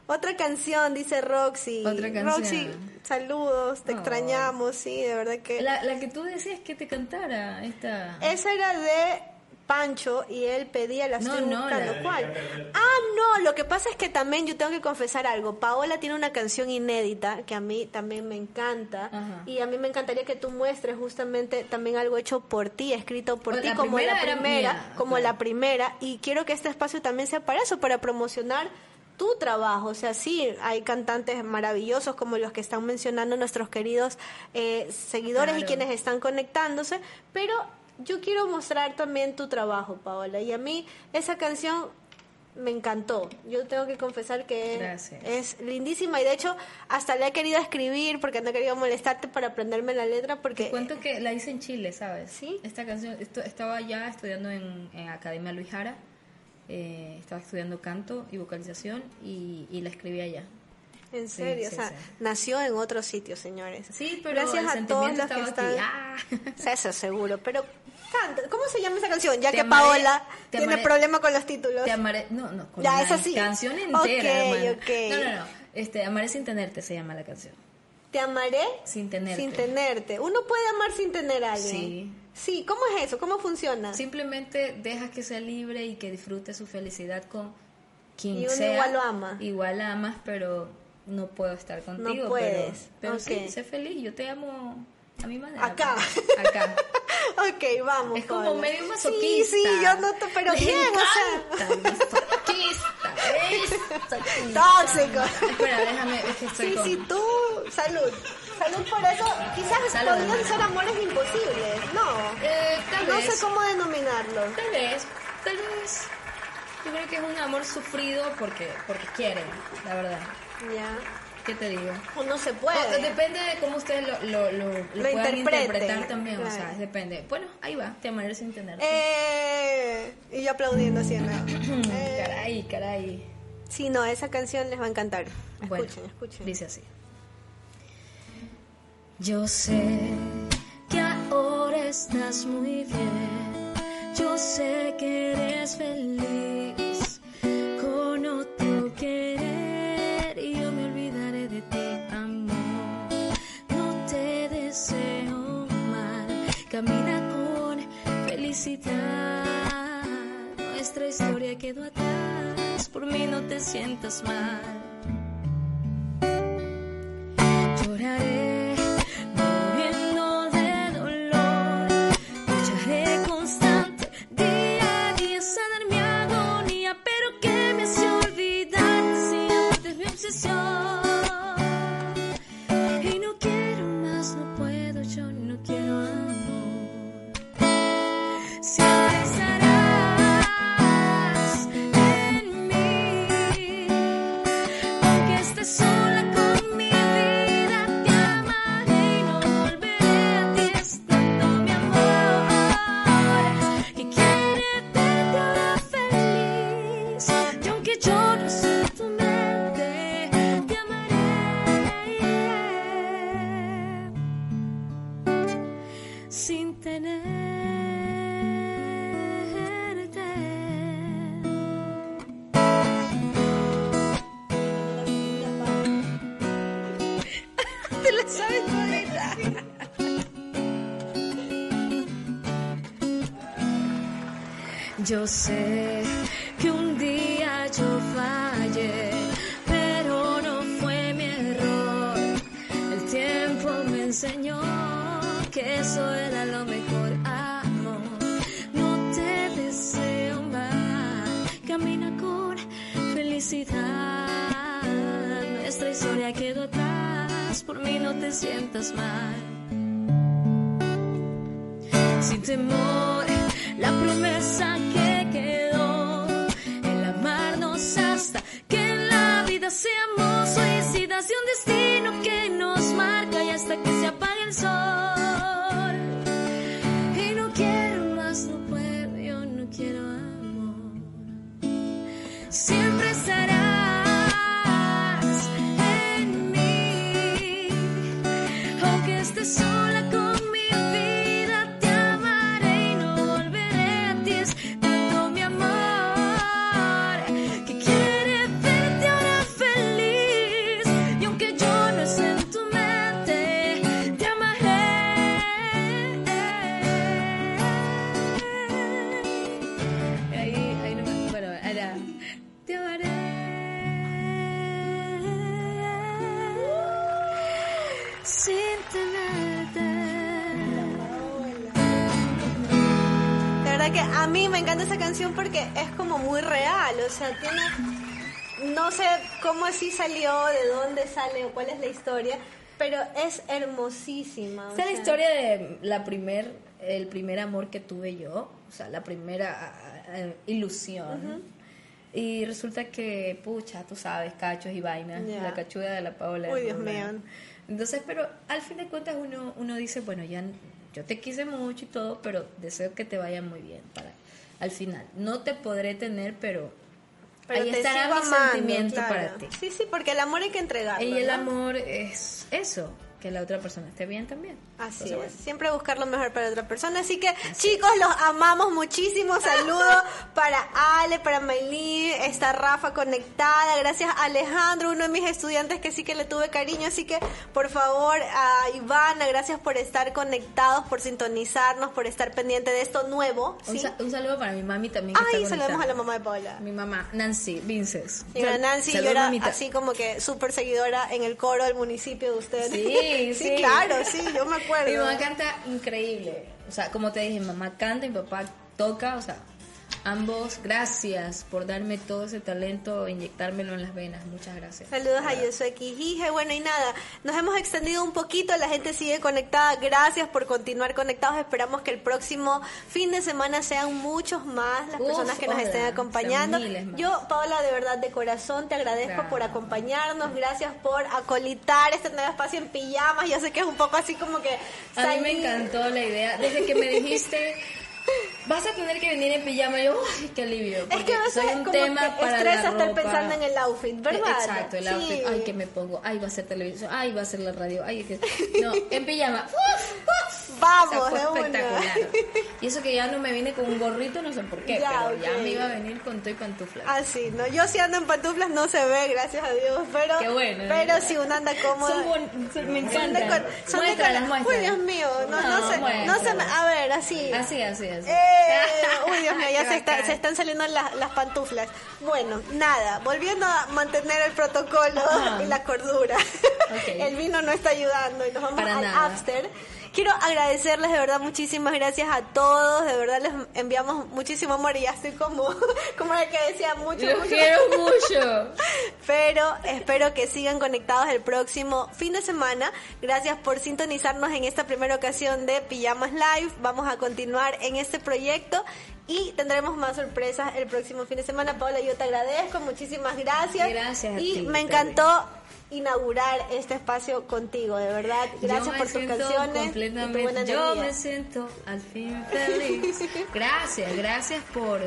[SPEAKER 2] Otra canción, dice Roxy.
[SPEAKER 3] Otra canción.
[SPEAKER 2] Roxy, saludos, te
[SPEAKER 3] Oh.
[SPEAKER 2] extrañamos, sí, de verdad que...
[SPEAKER 3] La, la que tú decías que te cantara, esta.
[SPEAKER 2] Esa era de Pancho y él pedía, la
[SPEAKER 3] No,
[SPEAKER 2] estoy
[SPEAKER 3] no,
[SPEAKER 2] buscando.
[SPEAKER 3] la-
[SPEAKER 2] ¿Cuál? Ah, no, lo que pasa es que también yo tengo que confesar algo. Paola tiene una canción inédita que a mí también me encanta
[SPEAKER 3] Ajá.
[SPEAKER 2] y a mí me encantaría que tú muestres justamente también algo hecho por ti, escrito por
[SPEAKER 3] Pues
[SPEAKER 2] ti
[SPEAKER 3] la
[SPEAKER 2] como la
[SPEAKER 3] primera mía,
[SPEAKER 2] como la primera y quiero que este espacio también sea para eso, para promocionar tu trabajo, o sea, sí, hay cantantes maravillosos como los que están mencionando nuestros queridos eh, seguidores y quienes están conectándose, pero yo quiero mostrar también tu trabajo, Paola, y a mí esa canción me encantó. Yo tengo que confesar que
[SPEAKER 3] Gracias.
[SPEAKER 2] es lindísima y de hecho hasta le he querido escribir porque no he querido molestarte para aprenderme la letra porque
[SPEAKER 3] Cuento que la hice en Chile, ¿sabes?
[SPEAKER 2] ¿Sí?
[SPEAKER 3] Esta canción, esto, estaba ya estudiando en, en Academia Luis Jara, eh, estaba estudiando canto y vocalización y, y la escribí allá.
[SPEAKER 2] en serio,
[SPEAKER 3] sí,
[SPEAKER 2] o sea,
[SPEAKER 3] sí.
[SPEAKER 2] nació en otro sitio, señores.
[SPEAKER 3] Sí, pero
[SPEAKER 2] Gracias
[SPEAKER 3] el
[SPEAKER 2] a todos los que están
[SPEAKER 3] aquí. Ah.
[SPEAKER 2] Eso seguro, pero canta. ¿Cómo se llama esa canción? Ya
[SPEAKER 3] Te
[SPEAKER 2] que
[SPEAKER 3] amaré-
[SPEAKER 2] Paola tiene
[SPEAKER 3] amaré-
[SPEAKER 2] problema con los títulos.
[SPEAKER 3] Te amaré, no, no, con
[SPEAKER 2] Ya,
[SPEAKER 3] la
[SPEAKER 2] esa sí.
[SPEAKER 3] canción entera,
[SPEAKER 2] Ok,
[SPEAKER 3] hermano.
[SPEAKER 2] ok.
[SPEAKER 3] No, no, no, este, Amaré sin tenerte se llama la canción.
[SPEAKER 2] Te amaré
[SPEAKER 3] Sin tenerte.
[SPEAKER 2] sin tenerte. Uno puede amar sin tener a alguien.
[SPEAKER 3] Sí.
[SPEAKER 2] Sí, ¿cómo es eso? ¿Cómo funciona?
[SPEAKER 3] Simplemente dejas que sea libre y que disfrute su felicidad con quien
[SPEAKER 2] Y uno
[SPEAKER 3] sea.
[SPEAKER 2] igual lo ama.
[SPEAKER 3] Igual la amas, pero no puedo estar contigo.
[SPEAKER 2] puedes,
[SPEAKER 3] Pero, pero sí,
[SPEAKER 2] ok.
[SPEAKER 3] sé feliz. Yo te amo a.
[SPEAKER 2] Acá.
[SPEAKER 3] Acá.
[SPEAKER 2] ok, vamos.
[SPEAKER 3] Es como medio
[SPEAKER 2] Sí,
[SPEAKER 3] masoquista.
[SPEAKER 2] sí, yo noto, pero
[SPEAKER 3] Le
[SPEAKER 2] bien, o sea.
[SPEAKER 3] encanta, masoquista, ¿ves?
[SPEAKER 2] Tóxico.
[SPEAKER 3] Espera, déjame, es que estoy
[SPEAKER 2] Sí,
[SPEAKER 3] con...
[SPEAKER 2] sí, tú. Salud. Salud por eso. Quizás
[SPEAKER 3] Salud,
[SPEAKER 2] podrían ser amores imposibles. No.
[SPEAKER 3] Eh, tal
[SPEAKER 2] no
[SPEAKER 3] vez.
[SPEAKER 2] sé cómo denominarlo.
[SPEAKER 3] Tal vez, tal vez. Yo creo que es un amor sufrido porque, porque quieren, la verdad.
[SPEAKER 2] Ya.
[SPEAKER 3] ¿Qué te digo?
[SPEAKER 2] Uno se
[SPEAKER 3] O-
[SPEAKER 2] puede.
[SPEAKER 3] depende de cómo ustedes lo, lo, lo, lo puedan interpretar también, o sea, depende. Bueno, ahí va, te amaré sin tenerte.
[SPEAKER 2] Eh, y yo aplaudiendo así en la- Eh,
[SPEAKER 3] Caray, caray.
[SPEAKER 2] sí, no, esa canción les va a encantar.
[SPEAKER 3] Bueno,
[SPEAKER 2] Escuchen, escuchen.
[SPEAKER 3] dice así. Yo sé que ahora estás muy bien. Yo sé que eres feliz Nuestra historia quedó atrás. Por mí no te sientas mal. Lloraré Yo sé
[SPEAKER 2] canción porque es como muy real, o sea, tiene... No sé cómo así salió, de dónde sale o cuál es la historia, pero es hermosísima. o
[SPEAKER 3] es la historia de la primer, el primer amor que tuve yo, o sea, la primera eh, ilusión. Y resulta que, pucha, tú sabes, cachos y vainas, la cachuda de la Paola.
[SPEAKER 2] Uy, Dios mío.
[SPEAKER 3] Entonces, pero al fin de cuentas uno, uno dice, bueno, ya yo te quise mucho y todo, pero deseo que te vaya muy bien para al final. No te podré tener, pero,
[SPEAKER 2] Pero
[SPEAKER 3] ahí
[SPEAKER 2] te
[SPEAKER 3] estará mi
[SPEAKER 2] amando,
[SPEAKER 3] sentimiento
[SPEAKER 2] claro.
[SPEAKER 3] para ti.
[SPEAKER 2] Sí, sí, porque el amor hay que entregarlo.
[SPEAKER 3] Y el
[SPEAKER 2] ¿no?
[SPEAKER 3] amor es eso, que la otra persona esté bien también.
[SPEAKER 2] Así
[SPEAKER 3] Entonces,
[SPEAKER 2] es,
[SPEAKER 3] bueno.
[SPEAKER 2] siempre buscar lo mejor para otra persona. Así que, chicos, los amamos muchísimo. Saludos para Ale, para Maylin, está Rafa conectada. Gracias a Alejandro, uno de mis estudiantes que sí que le tuve cariño. Así que, por favor, a Ivana, gracias por estar conectados, por sintonizarnos, por estar pendiente de esto nuevo.
[SPEAKER 3] Un,
[SPEAKER 2] ¿sí?
[SPEAKER 3] sa- un saludo para mi mami también. que
[SPEAKER 2] Ay,
[SPEAKER 3] está
[SPEAKER 2] saludamos a la mamá de Paula.
[SPEAKER 3] Mi mamá, Nancy Vinces. Sal-
[SPEAKER 2] Nancy, yo era
[SPEAKER 3] mamita.
[SPEAKER 2] así como que súper seguidora en el coro del municipio de usted.
[SPEAKER 3] Sí, sí.
[SPEAKER 2] claro, sí, yo me
[SPEAKER 3] Mi
[SPEAKER 2] acuerdo.
[SPEAKER 3] mamá canta increíble. O sea, como te dije, mi mamá canta y mi papá toca. O sea, ambos, gracias por darme todo ese talento, inyectármelo en las venas. Muchas gracias.
[SPEAKER 2] Saludos a Yosué Quijije. Bueno, y nada, nos hemos extendido un poquito, la gente sigue conectada. Gracias por continuar conectados. Esperamos que el próximo fin de semana sean muchos más las
[SPEAKER 3] Uf,
[SPEAKER 2] personas que nos estén acompañando. Yo, Paola, de verdad, de corazón, te agradezco
[SPEAKER 3] Gracias.
[SPEAKER 2] por acompañarnos. Gracias por acolitar este nuevo espacio en pijamas. Yo sé que es un poco así como que...
[SPEAKER 3] A mí me encantó la idea. Desde que me dijiste, vas a tener que venir en pijama, yo, ¡ay, qué alivio!
[SPEAKER 2] Es que a veces
[SPEAKER 3] soy un
[SPEAKER 2] como
[SPEAKER 3] tema
[SPEAKER 2] estresa estar pensando en el outfit, ¿verdad?
[SPEAKER 3] Exacto, el
[SPEAKER 2] Sí.
[SPEAKER 3] outfit. Ay, que me pongo. Ay, va a ser televisión. Ay, va a ser la radio. Ay, que... No, en pijama. ¡Uf! ¡Uf!
[SPEAKER 2] Vamos,
[SPEAKER 3] O sea, fue espectacular. Y eso que ya no me vine con un gorrito, no sé por qué,
[SPEAKER 2] Ya,
[SPEAKER 3] pero ya me iba a venir con todo y pantuflas.
[SPEAKER 2] Ah, sí, no, yo si ando en pantuflas no se ve, gracias a Dios, pero,
[SPEAKER 3] Qué bueno.
[SPEAKER 2] pero si uno anda cómoda.
[SPEAKER 3] Son buen- son- me
[SPEAKER 2] Son de
[SPEAKER 3] encantan.
[SPEAKER 2] son de. Uy, Dios mío, no, no,
[SPEAKER 3] No,
[SPEAKER 2] sé, no se me, a ver, así.
[SPEAKER 3] Así, así, así.
[SPEAKER 2] Eh, uy, Dios mío, ya se, está-
[SPEAKER 3] bacán.
[SPEAKER 2] se están saliendo las, las pantuflas. Bueno, nada, volviendo a mantener el protocolo
[SPEAKER 3] Ajá.
[SPEAKER 2] y la cordura. El vino no está ayudando y nos vamos
[SPEAKER 3] Para
[SPEAKER 2] al
[SPEAKER 3] nada.
[SPEAKER 2] after. Quiero agradecerles de verdad muchísimas gracias a todos, de verdad les enviamos muchísimo amor y ya estoy como, como la que decía mucho,
[SPEAKER 3] Los
[SPEAKER 2] mucho.
[SPEAKER 3] quiero mucho.
[SPEAKER 2] Pero espero que sigan conectados el próximo fin de semana. Gracias por sintonizarnos en esta primera ocasión de Pijamas Live. Vamos a continuar en este proyecto y tendremos más sorpresas el próximo fin de semana. Paola, yo te agradezco, muchísimas gracias.
[SPEAKER 3] Gracias a
[SPEAKER 2] Y
[SPEAKER 3] ti,
[SPEAKER 2] me encantó inaugurar este espacio contigo, de verdad. Gracias por tus canciones y tu buena
[SPEAKER 3] Yo me siento al fin feliz. Gracias, gracias por,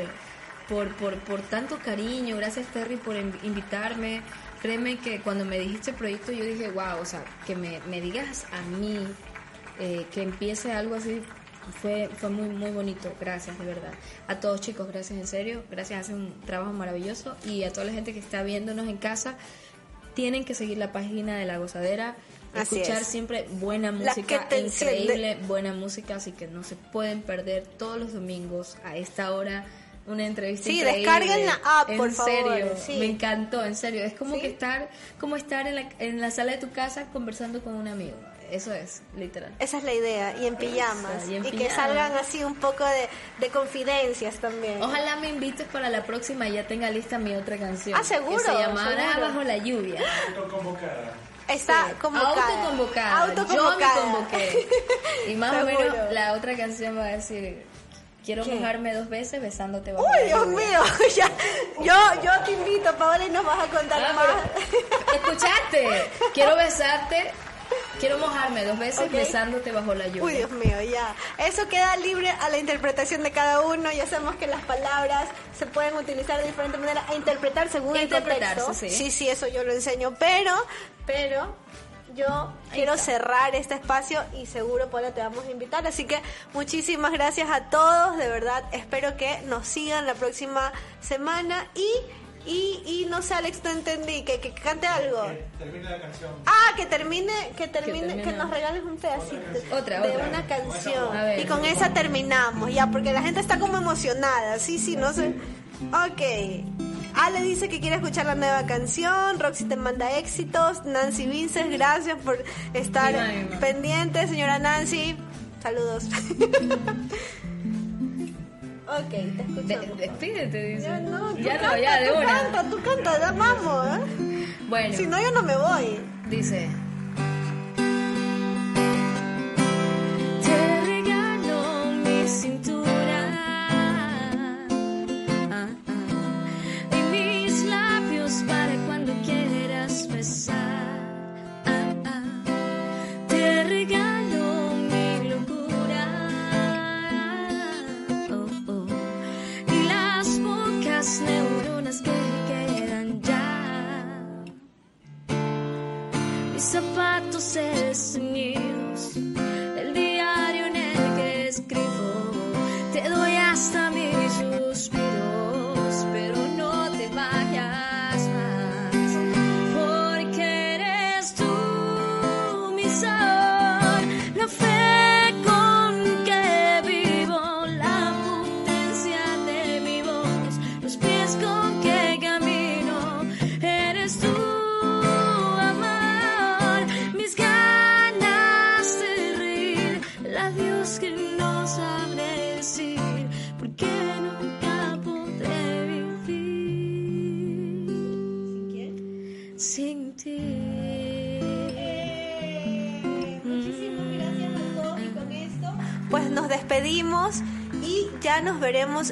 [SPEAKER 3] por, por, por tanto cariño. Gracias, Terry, por in- invitarme. Créeme que cuando me dijiste el proyecto, yo dije, wow, o sea, que me, me digas a mí eh, que empiece algo así. Fue, fue muy muy bonito, gracias de verdad. A todos chicos, gracias en serio, gracias, hacen un trabajo maravilloso y a toda la gente que está viéndonos en casa, tienen que seguir la página de La Gozadera,
[SPEAKER 2] Así
[SPEAKER 3] escuchar
[SPEAKER 2] es.
[SPEAKER 3] siempre buena música, increíble buena música, así que no se pueden perder todos los domingos a esta hora una entrevista
[SPEAKER 2] Sí,
[SPEAKER 3] increíble.
[SPEAKER 2] descarguen la app,
[SPEAKER 3] en
[SPEAKER 2] por favor,
[SPEAKER 3] serio,
[SPEAKER 2] sí.
[SPEAKER 3] me encantó, en serio, es como
[SPEAKER 2] Sí.
[SPEAKER 3] que estar como estar en la, en la sala de tu casa conversando con un amigo. Eso es, literal.
[SPEAKER 2] Esa es la idea, y en pijamas.
[SPEAKER 3] y en
[SPEAKER 2] que
[SPEAKER 3] pijamas.
[SPEAKER 2] salgan así un poco de, de confidencias también.
[SPEAKER 3] Ojalá me invites para la próxima y ya tenga lista mi otra canción.
[SPEAKER 2] Ah, seguro,
[SPEAKER 3] Que se llamará
[SPEAKER 2] seguro.
[SPEAKER 3] Bajo la lluvia.
[SPEAKER 2] Está convocada.
[SPEAKER 3] Autoconvocada.
[SPEAKER 2] Autoconvocada.
[SPEAKER 3] Yo me convoqué. Y más o menos la otra canción va a decir, quiero
[SPEAKER 2] ¿Qué?
[SPEAKER 3] mojarme dos veces besándote bajo
[SPEAKER 2] Uy, Dios
[SPEAKER 3] lluvia".
[SPEAKER 2] mío, ya, yo, yo te invito, Paola, y nos vas a contar
[SPEAKER 3] Ah,
[SPEAKER 2] más.
[SPEAKER 3] pero- ¿Escuchaste? Quiero besarte, quiero mojarme dos veces besándote bajo la lluvia.
[SPEAKER 2] Uy, Dios mío, ya. Eso queda libre a la interpretación de cada uno. Ya sabemos que las palabras se pueden utilizar de diferente manera e interpretar según el contexto.
[SPEAKER 3] sí.
[SPEAKER 2] sí, sí, eso yo lo enseño. Pero, pero yo quiero cerrar este espacio y seguro, Paula, te vamos a invitar. Así que muchísimas gracias a todos. De verdad, espero que nos sigan la próxima semana. Y, y no sé, Alex, no entendí, que, que cante algo.
[SPEAKER 4] Termina la canción.
[SPEAKER 2] Ah, que termine, que termine, que,
[SPEAKER 3] termine.
[SPEAKER 2] nos regales un pedacito
[SPEAKER 3] Otra,
[SPEAKER 2] de
[SPEAKER 3] otra.
[SPEAKER 2] una canción.
[SPEAKER 3] Ver.
[SPEAKER 2] y con esa terminamos, ya, porque la gente está como emocionada. Sí, sí, no sé. Ok. Ale dice que quiere escuchar la nueva canción. Roxy te manda éxitos. Nancy Vinces, gracias por estar pendiente, señora Nancy. Saludos. ok, te
[SPEAKER 3] De-
[SPEAKER 2] escuchamos.
[SPEAKER 3] despídete, dice.
[SPEAKER 2] Ya no, tú
[SPEAKER 3] ya no,
[SPEAKER 2] canta,
[SPEAKER 3] ya de
[SPEAKER 2] tú
[SPEAKER 3] una.
[SPEAKER 2] canta, tú canta, ya vamos. ¿eh?
[SPEAKER 3] Bueno,
[SPEAKER 2] Si no, yo no me voy.
[SPEAKER 3] dice.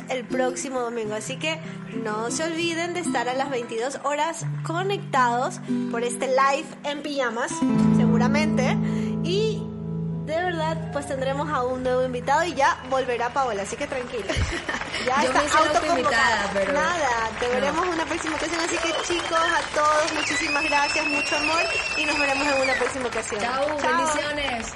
[SPEAKER 1] El
[SPEAKER 2] próximo domingo. Así que no se olviden de estar a las 22 horas conectados por este live en pijamas, seguramente. Y de verdad, pues tendremos a un nuevo invitado y ya volverá Paola, así que tranquila. Ya
[SPEAKER 3] Yo
[SPEAKER 2] está autoconvocada.
[SPEAKER 3] pero-
[SPEAKER 2] Nada, te veremos en una próxima ocasión. Así que chicos, a todos, muchísimas gracias, mucho amor y nos veremos en una próxima ocasión.
[SPEAKER 3] Chao, bendiciones.